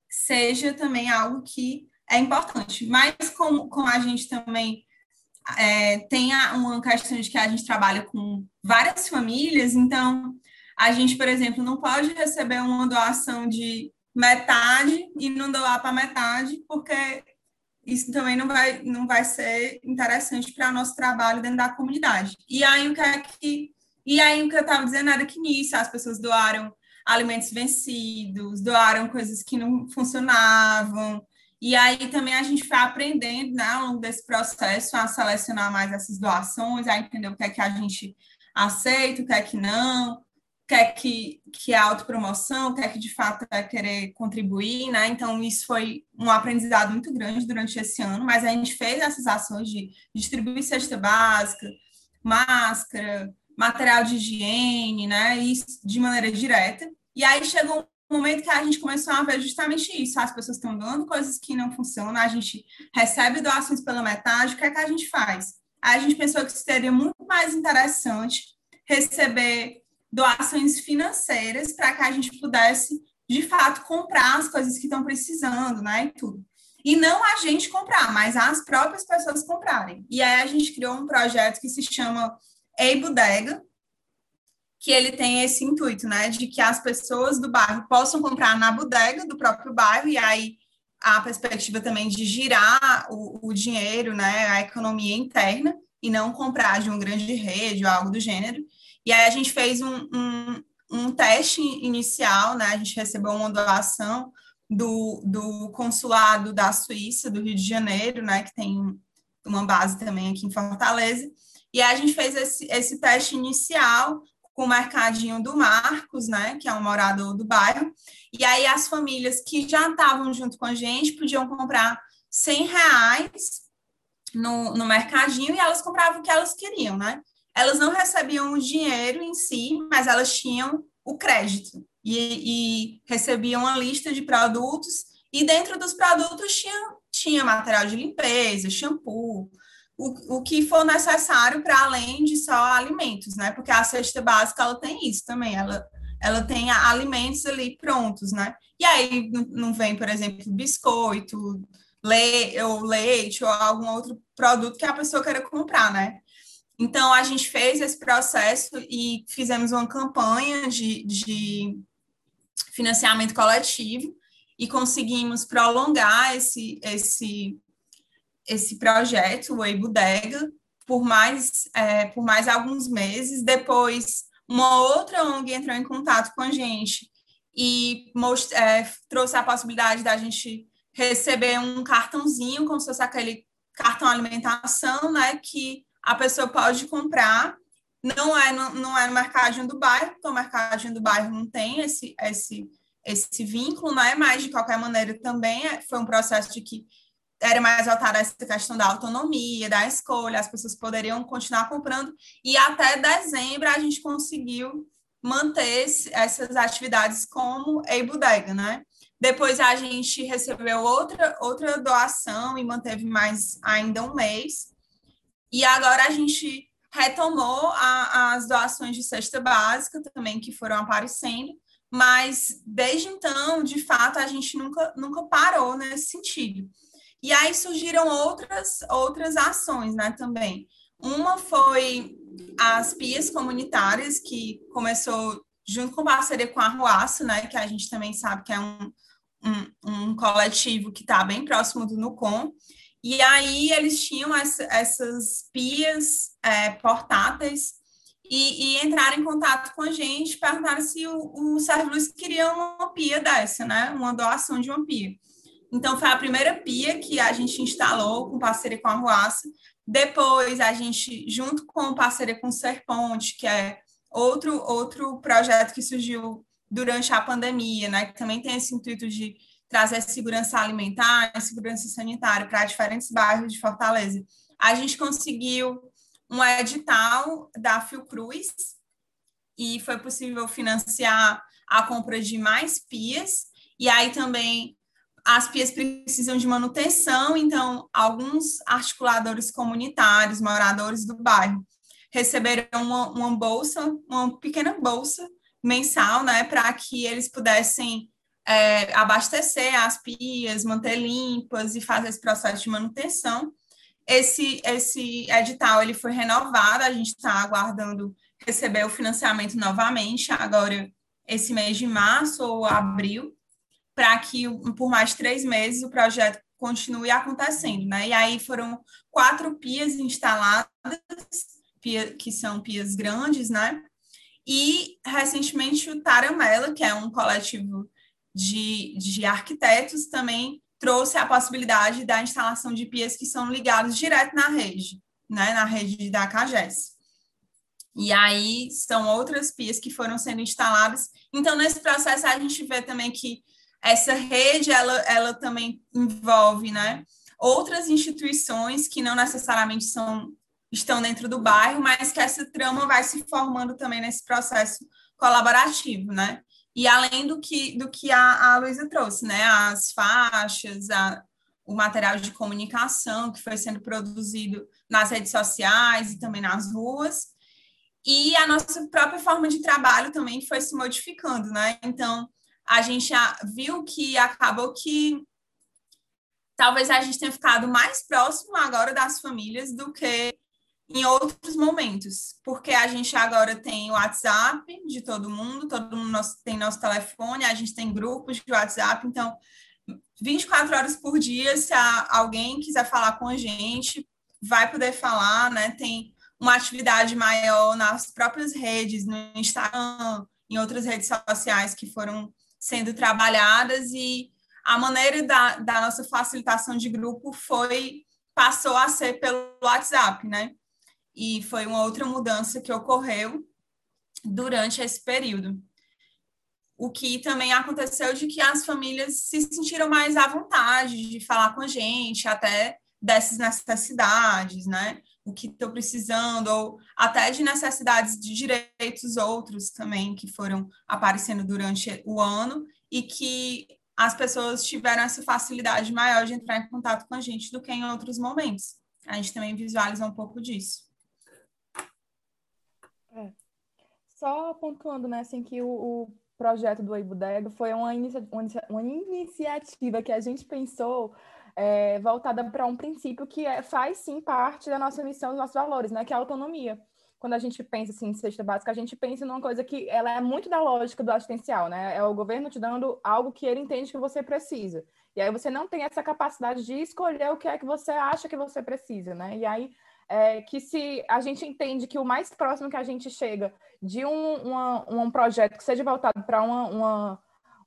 seja também algo que é importante. Mas como, como a gente também é, tem uma questão de que a gente trabalha com várias famílias, então a gente, por exemplo, não pode receber uma doação de metade e não doar para metade, porque isso também não vai, não vai ser interessante para o nosso trabalho dentro da comunidade. E aí o que é que e aí o que eu estava dizendo era que nisso as pessoas doaram alimentos vencidos, doaram coisas que não funcionavam. E aí também a gente foi aprendendo né, ao longo desse processo a selecionar mais essas doações, a entender o que é que a gente aceita, o que é que não, o que que, autopromoção, o que é que de fato é querer contribuir, né? Então, isso foi um aprendizado muito grande durante esse ano, mas a gente fez essas ações de distribuir cesta básica, máscara, material de higiene, né? Isso de maneira direta. E aí chegou um momento que a gente começou a ver justamente isso. As pessoas estão dando coisas que não funcionam, a gente recebe doações pela metade, o que é que a gente faz? Aí a gente pensou que seria muito mais interessante receber doações financeiras para que a gente pudesse, de fato, comprar as coisas que estão precisando, né, e tudo. E não a gente comprar, mas as próprias pessoas comprarem. E aí a gente criou um projeto que se chama Ei Bodega, que ele tem esse intuito, né, de que as pessoas do bairro possam comprar na bodega do próprio bairro, e aí a perspectiva também de girar o, o dinheiro, né, a economia interna, e não comprar de uma grande rede ou algo do gênero. E aí a gente fez um, um, um teste inicial, né, a gente recebeu uma doação do, do consulado da Suíça, do Rio de Janeiro, né, que tem uma base também aqui em Fortaleza, e aí a gente fez esse, esse teste inicial com o mercadinho do Marcos, né, que é um morador do bairro, e aí as famílias que já estavam junto com a gente podiam comprar 100 reais no, no mercadinho e elas compravam o que elas queriam, né? Elas não recebiam o dinheiro em si, mas elas tinham o crédito e, e recebiam uma lista de produtos e dentro dos produtos tinha, tinha material de limpeza, shampoo, o, o que for necessário para além de só alimentos, né? Porque a cesta básica ela tem isso também, ela, ela tem alimentos ali prontos, né? E aí não vem, por exemplo, biscoito, le ou leite ou algum outro produto que a pessoa queira comprar, né? Então a gente fez esse processo e fizemos uma campanha de, de financiamento coletivo e conseguimos prolongar esse, esse esse projeto, o Ei Bodega, por mais, é, por mais alguns meses. Depois, uma outra ONG entrou em contato com a gente e most, é, trouxe a possibilidade da gente receber um cartãozinho, como se fosse aquele cartão alimentação, né, que a pessoa pode comprar. Não é no, não é mercadinho do bairro, porque o mercadinho do bairro não tem esse, esse, esse vínculo, né, mas de qualquer maneira também é, foi um processo de que era mais voltada essa questão da autonomia, da escolha, as pessoas poderiam continuar comprando, e até dezembro a gente conseguiu manter essas atividades como a bodega, né? Depois a gente recebeu outra, outra doação e manteve mais ainda um mês, e agora a gente retomou a, as doações de cesta básica também que foram aparecendo, mas desde então, de fato, a gente nunca, nunca parou nesse sentido. E aí surgiram outras, outras ações, né, também. Uma foi as pias comunitárias, que começou junto com parceria com a Ruaço, né, que a gente também sabe que é um, um, um coletivo que está bem próximo do NUCOM, E aí eles tinham essa, essas pias é, portáteis e, e, entraram em contato com a gente, perguntaram se o, o Sérgio Luiz queria uma pia dessa, né? Uma doação de uma pia. Então, foi a primeira pia que a gente instalou com parceria com a Ruaça. Depois, a gente, junto com parceria com o Serponte, que é outro, outro projeto que surgiu durante a pandemia, né? Que também tem esse intuito de trazer segurança alimentar e segurança sanitária para diferentes bairros de Fortaleza. A gente conseguiu um edital da Fiocruz e foi possível financiar a compra de mais pias, e aí também as pias precisam de manutenção, então alguns articuladores comunitários, moradores do bairro, receberam uma, uma bolsa, uma pequena bolsa mensal, né, para que eles pudessem é, abastecer as pias, manter limpas e fazer esse processo de manutenção. Esse, esse edital ele foi renovado, a gente está aguardando receber o financiamento novamente, agora esse mês de março ou abril, para que por mais três meses o projeto continue acontecendo, né? E aí foram quatro pias instaladas, pia, que são pias grandes, né? E recentemente o Taramela, que é um coletivo de, de arquitetos também trouxe a possibilidade da instalação de pias que são ligadas direto na rede, né, na rede da CAGES. E aí são outras pias que foram sendo instaladas. Então, nesse processo, a gente vê também que essa rede, ela, ela também envolve, né, outras instituições que não necessariamente são estão dentro do bairro, mas que essa trama vai se formando também nesse processo colaborativo, né? E além do que, do que a, a Luísa trouxe, né? As faixas, a, o material de comunicação que foi sendo produzido nas redes sociais e também nas ruas. E a nossa própria forma de trabalho também foi se modificando, né? Então, a gente viu que acabou que talvez a gente tenha ficado mais próximo agora das famílias do que em outros momentos, porque a gente agora tem o WhatsApp de todo mundo, todo mundo tem nosso telefone, a gente tem grupos de WhatsApp, então 24 horas por dia, se alguém quiser falar com a gente, vai poder falar, né? Tem uma atividade maior nas próprias redes, no Instagram, em outras redes sociais que foram sendo trabalhadas e a maneira da, da nossa facilitação de grupo foi passou a ser pelo WhatsApp, né? E foi uma outra mudança que ocorreu durante esse período. O que também aconteceu de que as famílias se sentiram mais à vontade de falar com a gente, até dessas necessidades, né? O que estou precisando, ou até de necessidades de direitos outros também que foram aparecendo durante o ano e que as pessoas tiveram essa facilidade maior de entrar em contato com a gente do que em outros momentos. A gente também visualiza um pouco disso. É. Só pontuando, né, assim, que o, o projeto do Eibudego foi uma, inicia uma, iniciativa que a gente pensou é, voltada para um princípio que é, faz sim parte da nossa missão, dos nossos valores, né, que é a autonomia. Quando a gente pensa assim, em cesta básica, a gente pensa numa coisa que ela é muito da lógica do assistencial, né? É o governo te dando algo que ele entende que você precisa. E aí você não tem essa capacidade de escolher o que é que você acha que você precisa, né? E aí é, que se a gente entende que o mais próximo que a gente chega de um, uma, um projeto que seja voltado para uma, uma,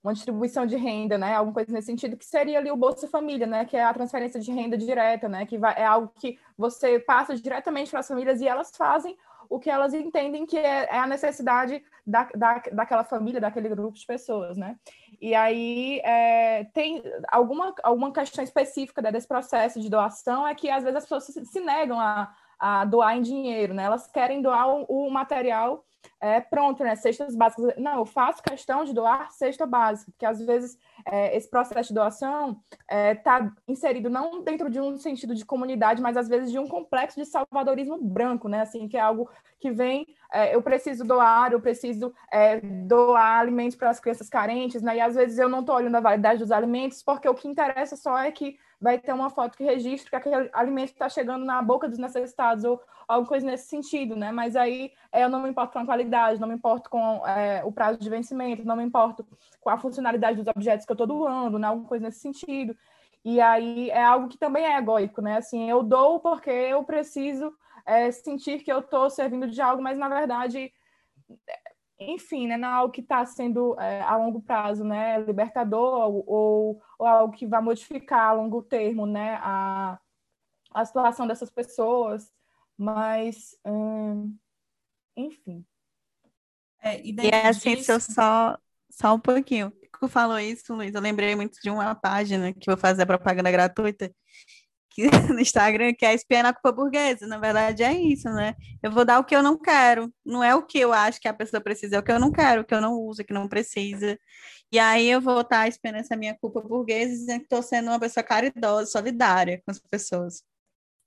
uma, distribuição de renda, né, alguma coisa nesse sentido, que seria ali o Bolsa Família, né, que é a transferência de renda direta, né, que vai, é algo que você passa diretamente para as famílias e elas fazem o que elas entendem que é, é a necessidade da, da, daquela família, daquele grupo de pessoas, né? E aí é, tem alguma, alguma questão específica né, desse processo de doação é que às vezes as pessoas se, se negam a, a doar em dinheiro, né? Elas querem doar o, o material é, pronto, né? Cestas básicas. Não, eu faço questão de doar cesta básica, porque às vezes é, esse processo de doação está é, tá inserido não dentro de um sentido de comunidade, mas às vezes de um complexo de salvadorismo branco, né? Assim, que é algo que vem, é, eu preciso doar, eu preciso é, doar alimentos para as crianças carentes, né? E às vezes eu não estou olhando a validade dos alimentos, porque o que interessa só é que vai ter uma foto que registre que aquele alimento está chegando na boca dos necessitados, ou alguma coisa nesse sentido, né? Mas aí é, eu não me importo com a qualidade, não me importo com é, o prazo de vencimento, não me importo com a funcionalidade dos objetos que eu estou doando, né? Alguma coisa nesse sentido. E aí é algo que também é egóico, né? Assim, eu dou porque eu preciso é, sentir que eu estou servindo de algo, mas na verdade, enfim, né? Não é algo que está sendo é, a longo prazo, né? Libertador ou, ou algo que vai modificar a longo termo, né? A, a situação dessas pessoas, mas, hum, enfim. É, e, e assim, disso... eu só, só um pouquinho. Tu falou isso, Luiz, eu lembrei muito de uma página que vou fazer propaganda gratuita que, no Instagram, que é espiar na culpa burguesa. Na verdade, é isso, né? Eu vou dar o que eu não quero. Não é o que eu acho que a pessoa precisa, é o que eu não quero, o que eu não uso, o que não precisa. E aí eu vou estar espiando essa minha culpa burguesa, dizendo que estou sendo uma pessoa caridosa, solidária com as pessoas.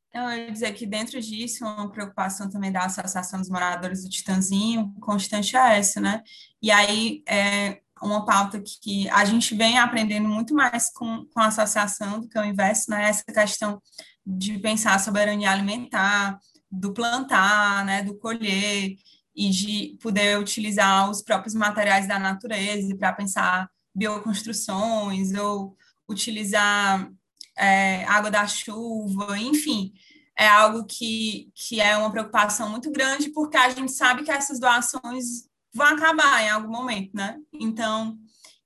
Então, eu ia dizer que dentro disso, uma preocupação também da Associação dos Moradores do Titanzinho, constante é essa, né? E aí, é uma pauta que a gente vem aprendendo muito mais com, com a associação do que o inverso, né? Essa questão de pensar a soberania alimentar, do plantar, né? Do colher, e de poder utilizar os próprios materiais da natureza para pensar bioconstruções ou utilizar é, água da chuva, enfim, é algo que, que é uma preocupação muito grande, porque a gente sabe que essas doações vão acabar em algum momento, né? Então,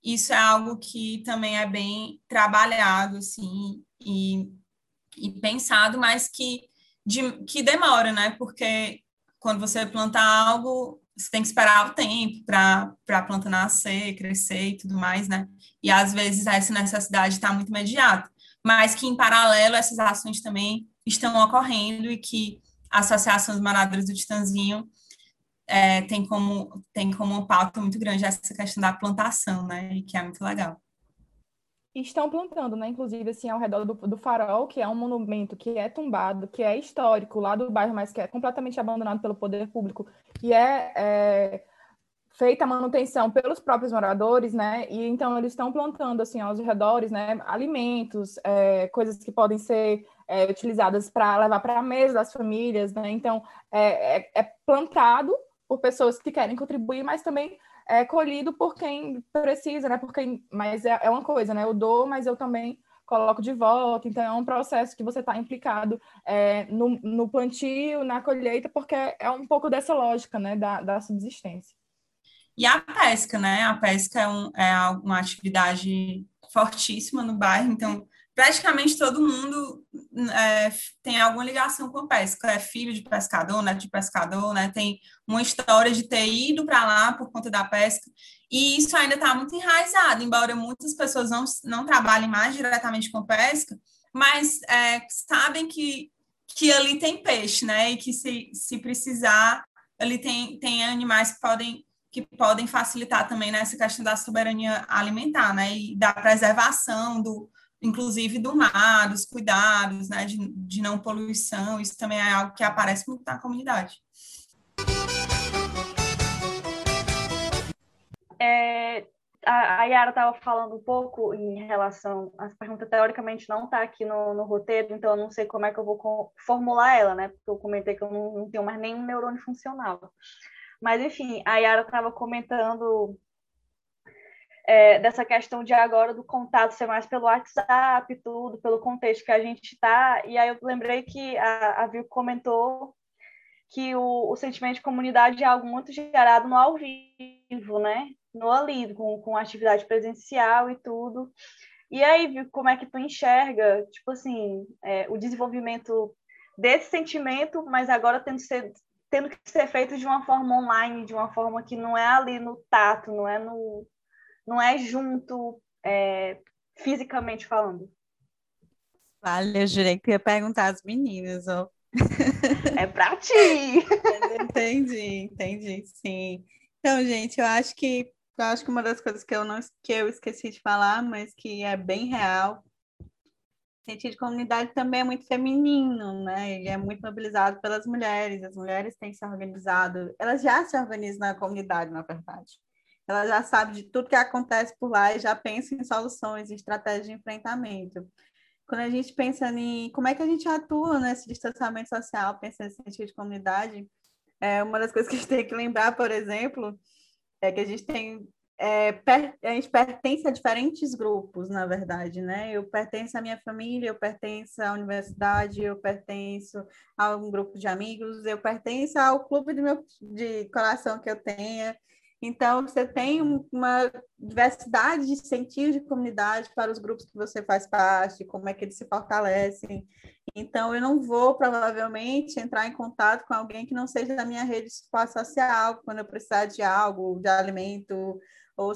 isso é algo que também é bem trabalhado, assim, e, e pensado, mas que, de, que demora, né? Porque quando você planta algo, você tem que esperar o tempo para a planta nascer, crescer e tudo mais, né? E às vezes essa necessidade está muito imediata mas que, em paralelo, essas ações também estão ocorrendo e que a Associação dos do Titanzinho é, tem, como, tem como uma pauta muito grande essa questão da plantação, né, que é muito legal. Estão plantando, né, inclusive, assim, ao redor do, do farol, que é um monumento que é tombado, que é histórico lá do bairro, mas que é completamente abandonado pelo poder público, e é, é feita a manutenção pelos próprios moradores, né? E então eles estão plantando assim aos redores, né? Alimentos, é, coisas que podem ser é, utilizadas para levar para a mesa das famílias, né? Então é, é, é, plantado por pessoas que querem contribuir, mas também é colhido por quem precisa, né? Por quem, mas é, é uma coisa, né? Eu dou, mas eu também coloco de volta. Então, é um processo que você está implicado é, no, no, plantio, na colheita, porque é um pouco dessa lógica né, da, da subsistência. E a pesca, né? A pesca é, um, é uma atividade fortíssima no bairro, então praticamente todo mundo é, tem alguma ligação com a pesca, é filho de pescador, neto de pescador, né? Tem uma história de ter ido para lá por conta da pesca, e isso ainda está muito enraizado, embora muitas pessoas não, não trabalhem mais diretamente com pesca, mas é, sabem que, que ali tem peixe, né? E que se, se precisar, ali tem, tem animais que podem que podem facilitar também nessa questão da soberania alimentar, né, e da preservação do, inclusive do mar, dos cuidados, né, de, de não poluição, isso também é algo que aparece muito na comunidade. É, a, Yara estava falando um pouco em relação. A pergunta teoricamente não está aqui no, no, roteiro, então eu não sei como é que eu vou formular ela, né? Porque eu comentei que eu não, não tenho mais nenhum neurônio funcional. Mas, enfim, a Yara estava comentando é, dessa questão de agora do contato ser mais pelo WhatsApp, tudo, pelo contexto que a gente está. E aí eu lembrei que a, a comentou que o, o sentimento de comunidade é algo muito gerado no ao vivo, né? No ali, com, com atividade presencial e tudo. E aí, Vil, como é que tu enxerga, tipo assim, é, o desenvolvimento desse sentimento, mas agora tendo, ser, tendo que ser feito de uma forma online, de uma forma que não é ali no tato, não é no, não é junto é, fisicamente falando. Vale, eu jurei que ia perguntar às meninas, ó. É para ti! entendi, entendi, sim. Então, gente, eu acho que eu acho que uma das coisas que eu não que eu esqueci de falar, mas que é bem real, sentido de comunidade também é muito feminino, né? Ele é muito mobilizado pelas mulheres. As mulheres têm se organizado, elas já se organizam na comunidade, na verdade. Elas já sabem de tudo que acontece por lá e já pensam em soluções, em estratégias de enfrentamento. Quando a gente pensa em como é que a gente atua nesse distanciamento social, pensa nesse sentido de comunidade, é uma das coisas que a gente tem que lembrar, por exemplo, é que a gente tem é, per, a gente pertence a diferentes grupos, na verdade, né? Eu pertenço à minha família, eu pertenço à universidade, eu pertenço a um grupo de amigos, eu pertenço ao clube de, meu, de coração que eu tenha. Então, você tem uma diversidade de sentidos de comunidade para os grupos que você faz parte, como é que eles se fortalecem. Então, eu não vou, provavelmente, entrar em contato com alguém que não seja da minha rede de suporte social, quando eu precisar de algo, de alimento, ou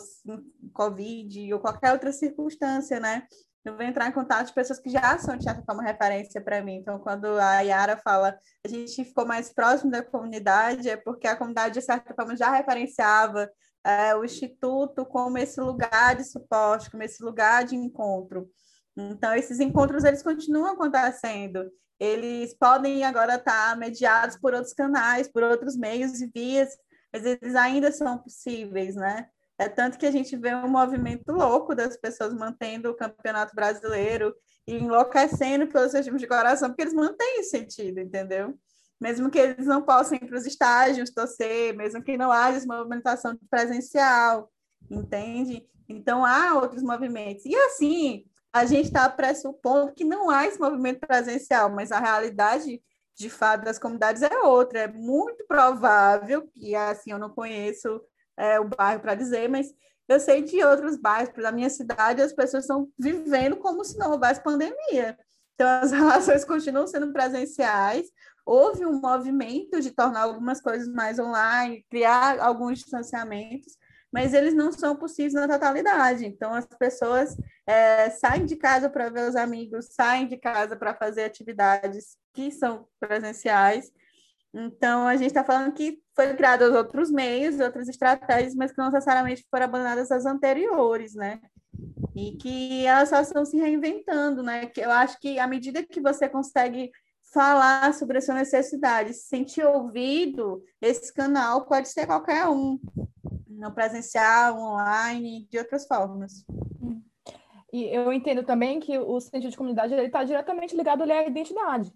Covid, ou qualquer outra circunstância, né? Eu vou entrar em contato com pessoas que já são, de certa forma, referência para mim. Então, quando a Yara fala a gente ficou mais próximo da comunidade, é porque a comunidade, de certa forma, já referenciava é, o Instituto como esse lugar de suporte, como esse lugar de encontro. Então, esses encontros, eles continuam acontecendo. Eles podem agora estar mediados por outros canais, por outros meios e vias, mas eles ainda são possíveis, né? É tanto que a gente vê um movimento louco das pessoas mantendo o campeonato brasileiro e enlouquecendo pelos seus times de coração, porque eles mantêm o sentido, entendeu? Mesmo que eles não possam ir para os estágios torcer, mesmo que não haja essa movimentação presencial, entende? Então há outros movimentos. E assim, a gente está pressupondo que não há esse movimento presencial, mas a realidade de fato das comunidades é outra. É muito provável que assim eu não conheço é, o bairro para dizer, mas eu sei de outros bairros, da minha cidade, as pessoas estão vivendo como se não houvesse pandemia. Então, as relações continuam sendo presenciais. Houve um movimento de tornar algumas coisas mais online, criar alguns distanciamentos, mas eles não são possíveis na totalidade. Então, as pessoas é, saem de casa para ver os amigos, saem de casa para fazer atividades que são presenciais, então, a gente está falando que foi criados outros meios, outras estratégias, mas que não necessariamente foram abandonadas as anteriores, né? E que elas só estão se reinventando, né? Que eu acho que à medida que você consegue falar sobre a sua necessidade, se sentir ouvido, esse canal pode ser qualquer um, no presencial, online, de outras formas. E eu entendo também que o sentido de comunidade está diretamente ligado à identidade.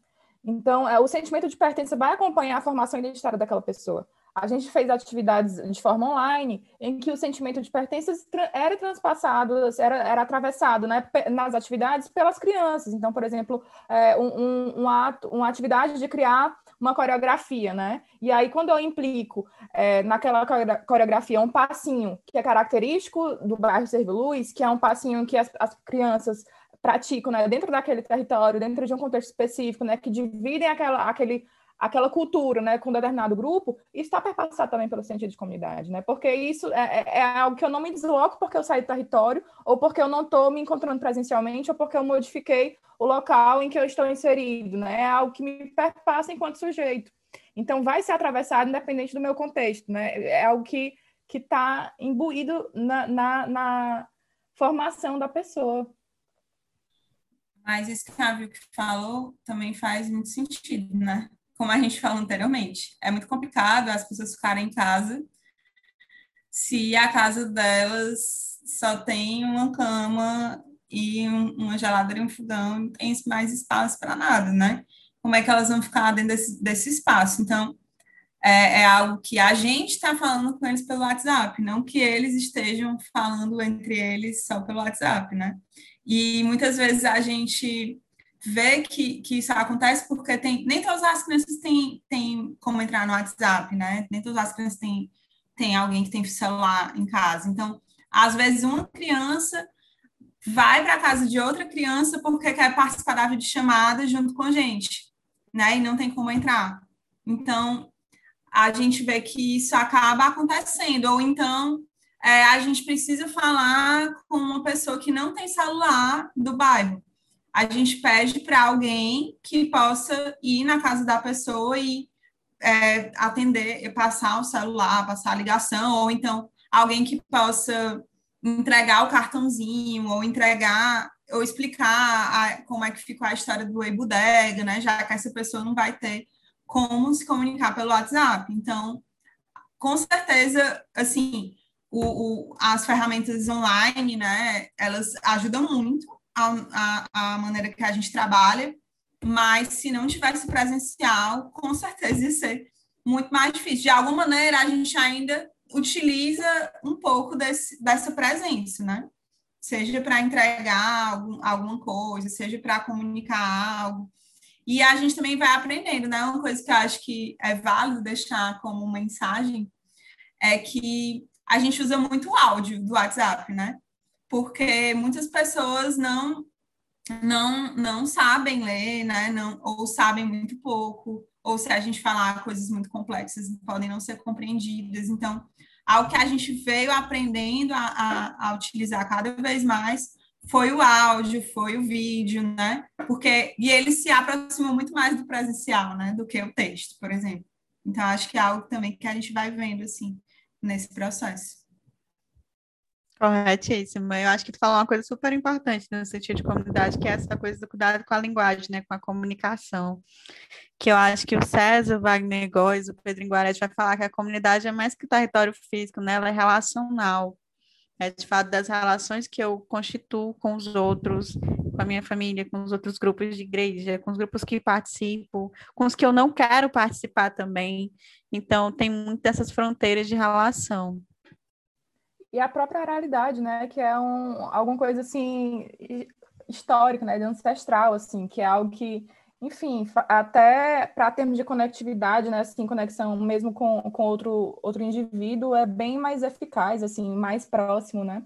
Então, é, o sentimento de pertença vai acompanhar a formação identitária daquela pessoa. A gente fez atividades de forma online em que o sentimento de pertença era transpassado, era, era atravessado né, nas atividades pelas crianças. Então, por exemplo, é, um, um, ato, uma atividade de criar uma coreografia, né? E aí, quando eu implico é, naquela coreografia um passinho que é característico do bairro Servo Luz, que é um passinho que as, as crianças praticam, né, dentro daquele território, dentro de um contexto específico, né, que dividem aquela, aquele, aquela cultura, né, com um determinado grupo, está perpassado também pelo sentido de comunidade, né, porque isso é, é, é algo que eu não me desloco porque eu saí do território, ou porque eu não estou me encontrando presencialmente, ou porque eu modifiquei o local em que eu estou inserido, né, é algo que me perpassa enquanto sujeito. Então, vai ser atravessado independente do meu contexto, né, é algo que que está imbuído na, na, na formação da pessoa. Mas isso que a Vicky falou também faz muito sentido, né? Como a gente falou anteriormente, é muito complicado as pessoas ficarem em casa se a casa delas só tem uma cama e um, uma geladeira e um fogão, não tem mais espaço para nada, né? Como é que elas vão ficar dentro desse, desse espaço? Então, é, é algo que a gente está falando com eles pelo WhatsApp, não que eles estejam falando entre eles só pelo WhatsApp, né? E muitas vezes a gente vê que, que isso acontece porque tem, nem todas as crianças têm, têm como entrar no WhatsApp, né? Nem todas as crianças têm, têm alguém que tem celular em casa. Então, às vezes, uma criança vai para a casa de outra criança porque quer participar da videochamada junto com a gente, né? E não tem como entrar. Então, a gente vê que isso acaba acontecendo. Ou então, é, a gente precisa falar com uma pessoa que não tem celular do bairro. A gente pede para alguém que possa ir na casa da pessoa e é, atender, passar o celular, passar a ligação, ou então alguém que possa entregar o cartãozinho, ou entregar, ou explicar a, como é que ficou a história do e-bodega, né? Já que essa pessoa não vai ter como se comunicar pelo WhatsApp. Então, com certeza, assim, o, o, as ferramentas online, né, elas ajudam muito a, a, a, maneira que a gente trabalha, mas se não tivesse presencial, com certeza ia ser muito mais difícil. De alguma maneira, a gente ainda utiliza um pouco desse, dessa presença, né? Seja para entregar algum, alguma coisa, seja para comunicar algo. E a gente também vai aprendendo, né? Uma coisa que eu acho que é válido deixar como mensagem é que a gente usa muito áudio do WhatsApp, né? Porque muitas pessoas não não não sabem ler, né? Não ou sabem muito pouco, ou se a gente falar coisas muito complexas podem não ser compreendidas. Então, algo que a gente veio aprendendo a, a, a utilizar cada vez mais foi o áudio, foi o vídeo, né? Porque e ele se aproximou muito mais do presencial, né, do que o texto, por exemplo. Então acho que é algo também que a gente vai vendo assim nesse processo. Corretíssimo. Eu acho que tu falou uma coisa super importante no sentido de comunidade, que é essa coisa do cuidado com a linguagem, né, com a comunicação. Que eu acho que o César, o Wagner Góes, o Pedro Inguarete vai falar que a comunidade é mais que território físico, né, ela é relacional. É de fato das relações que eu constituo com os outros, com a minha família, com os outros grupos de igreja, com os grupos que participo, com os que eu não quero participar também. Então, tem muitas dessas fronteiras de relação e a própria oralidade, né, que é um, alguma coisa assim histórica, né, ancestral, assim, que é algo que, enfim, até para termos de conectividade, né, assim, conexão mesmo com, com outro outro indivíduo é bem mais eficaz, assim, mais próximo, né?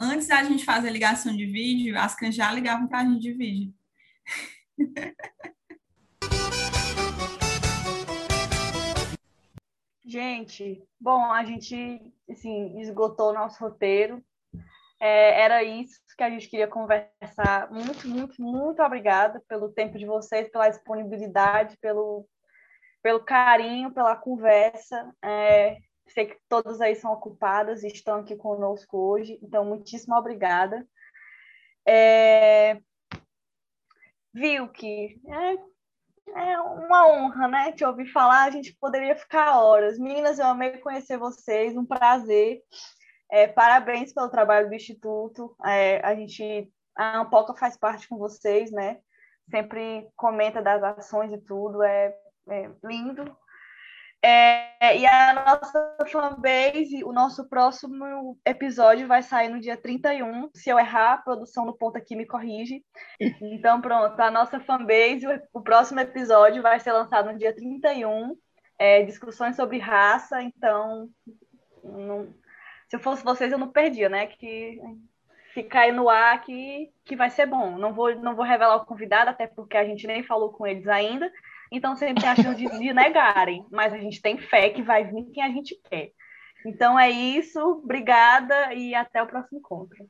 Antes da gente fazer ligação de vídeo, as cães já ligavam para a gente de vídeo. Gente, bom, a gente assim, esgotou o nosso roteiro. É, era isso que a gente queria conversar. Muito, muito, muito obrigada pelo tempo de vocês, pela disponibilidade, pelo, pelo carinho, pela conversa. É, sei que todos aí são ocupadas e estão aqui conosco hoje, então muitíssimo obrigada. É, viu que é, é uma honra, né? Te ouvir falar, a gente poderia ficar horas. Meninas, eu amei conhecer vocês, um prazer. É, parabéns pelo trabalho do Instituto. É, a gente, a Ampoca faz parte com vocês, né? Sempre comenta das ações e tudo, é, é lindo. É, e a nossa fanbase, o nosso próximo episódio vai sair no dia 31. Se eu errar, a produção do ponto aqui me corrige. Então, pronto, a nossa fanbase, o, próximo episódio vai ser lançado no dia 31. É, discussões sobre raça, então. Não, se eu fosse vocês, eu não perdia, né? Que ficar aí no ar que, que vai ser bom. Não vou, não vou revelar o convidado, até porque a gente nem falou com eles ainda. Então sempre tem a chance de, de negarem, mas a gente tem fé que vai vir quem a gente quer. Então é isso, obrigada e até o próximo encontro.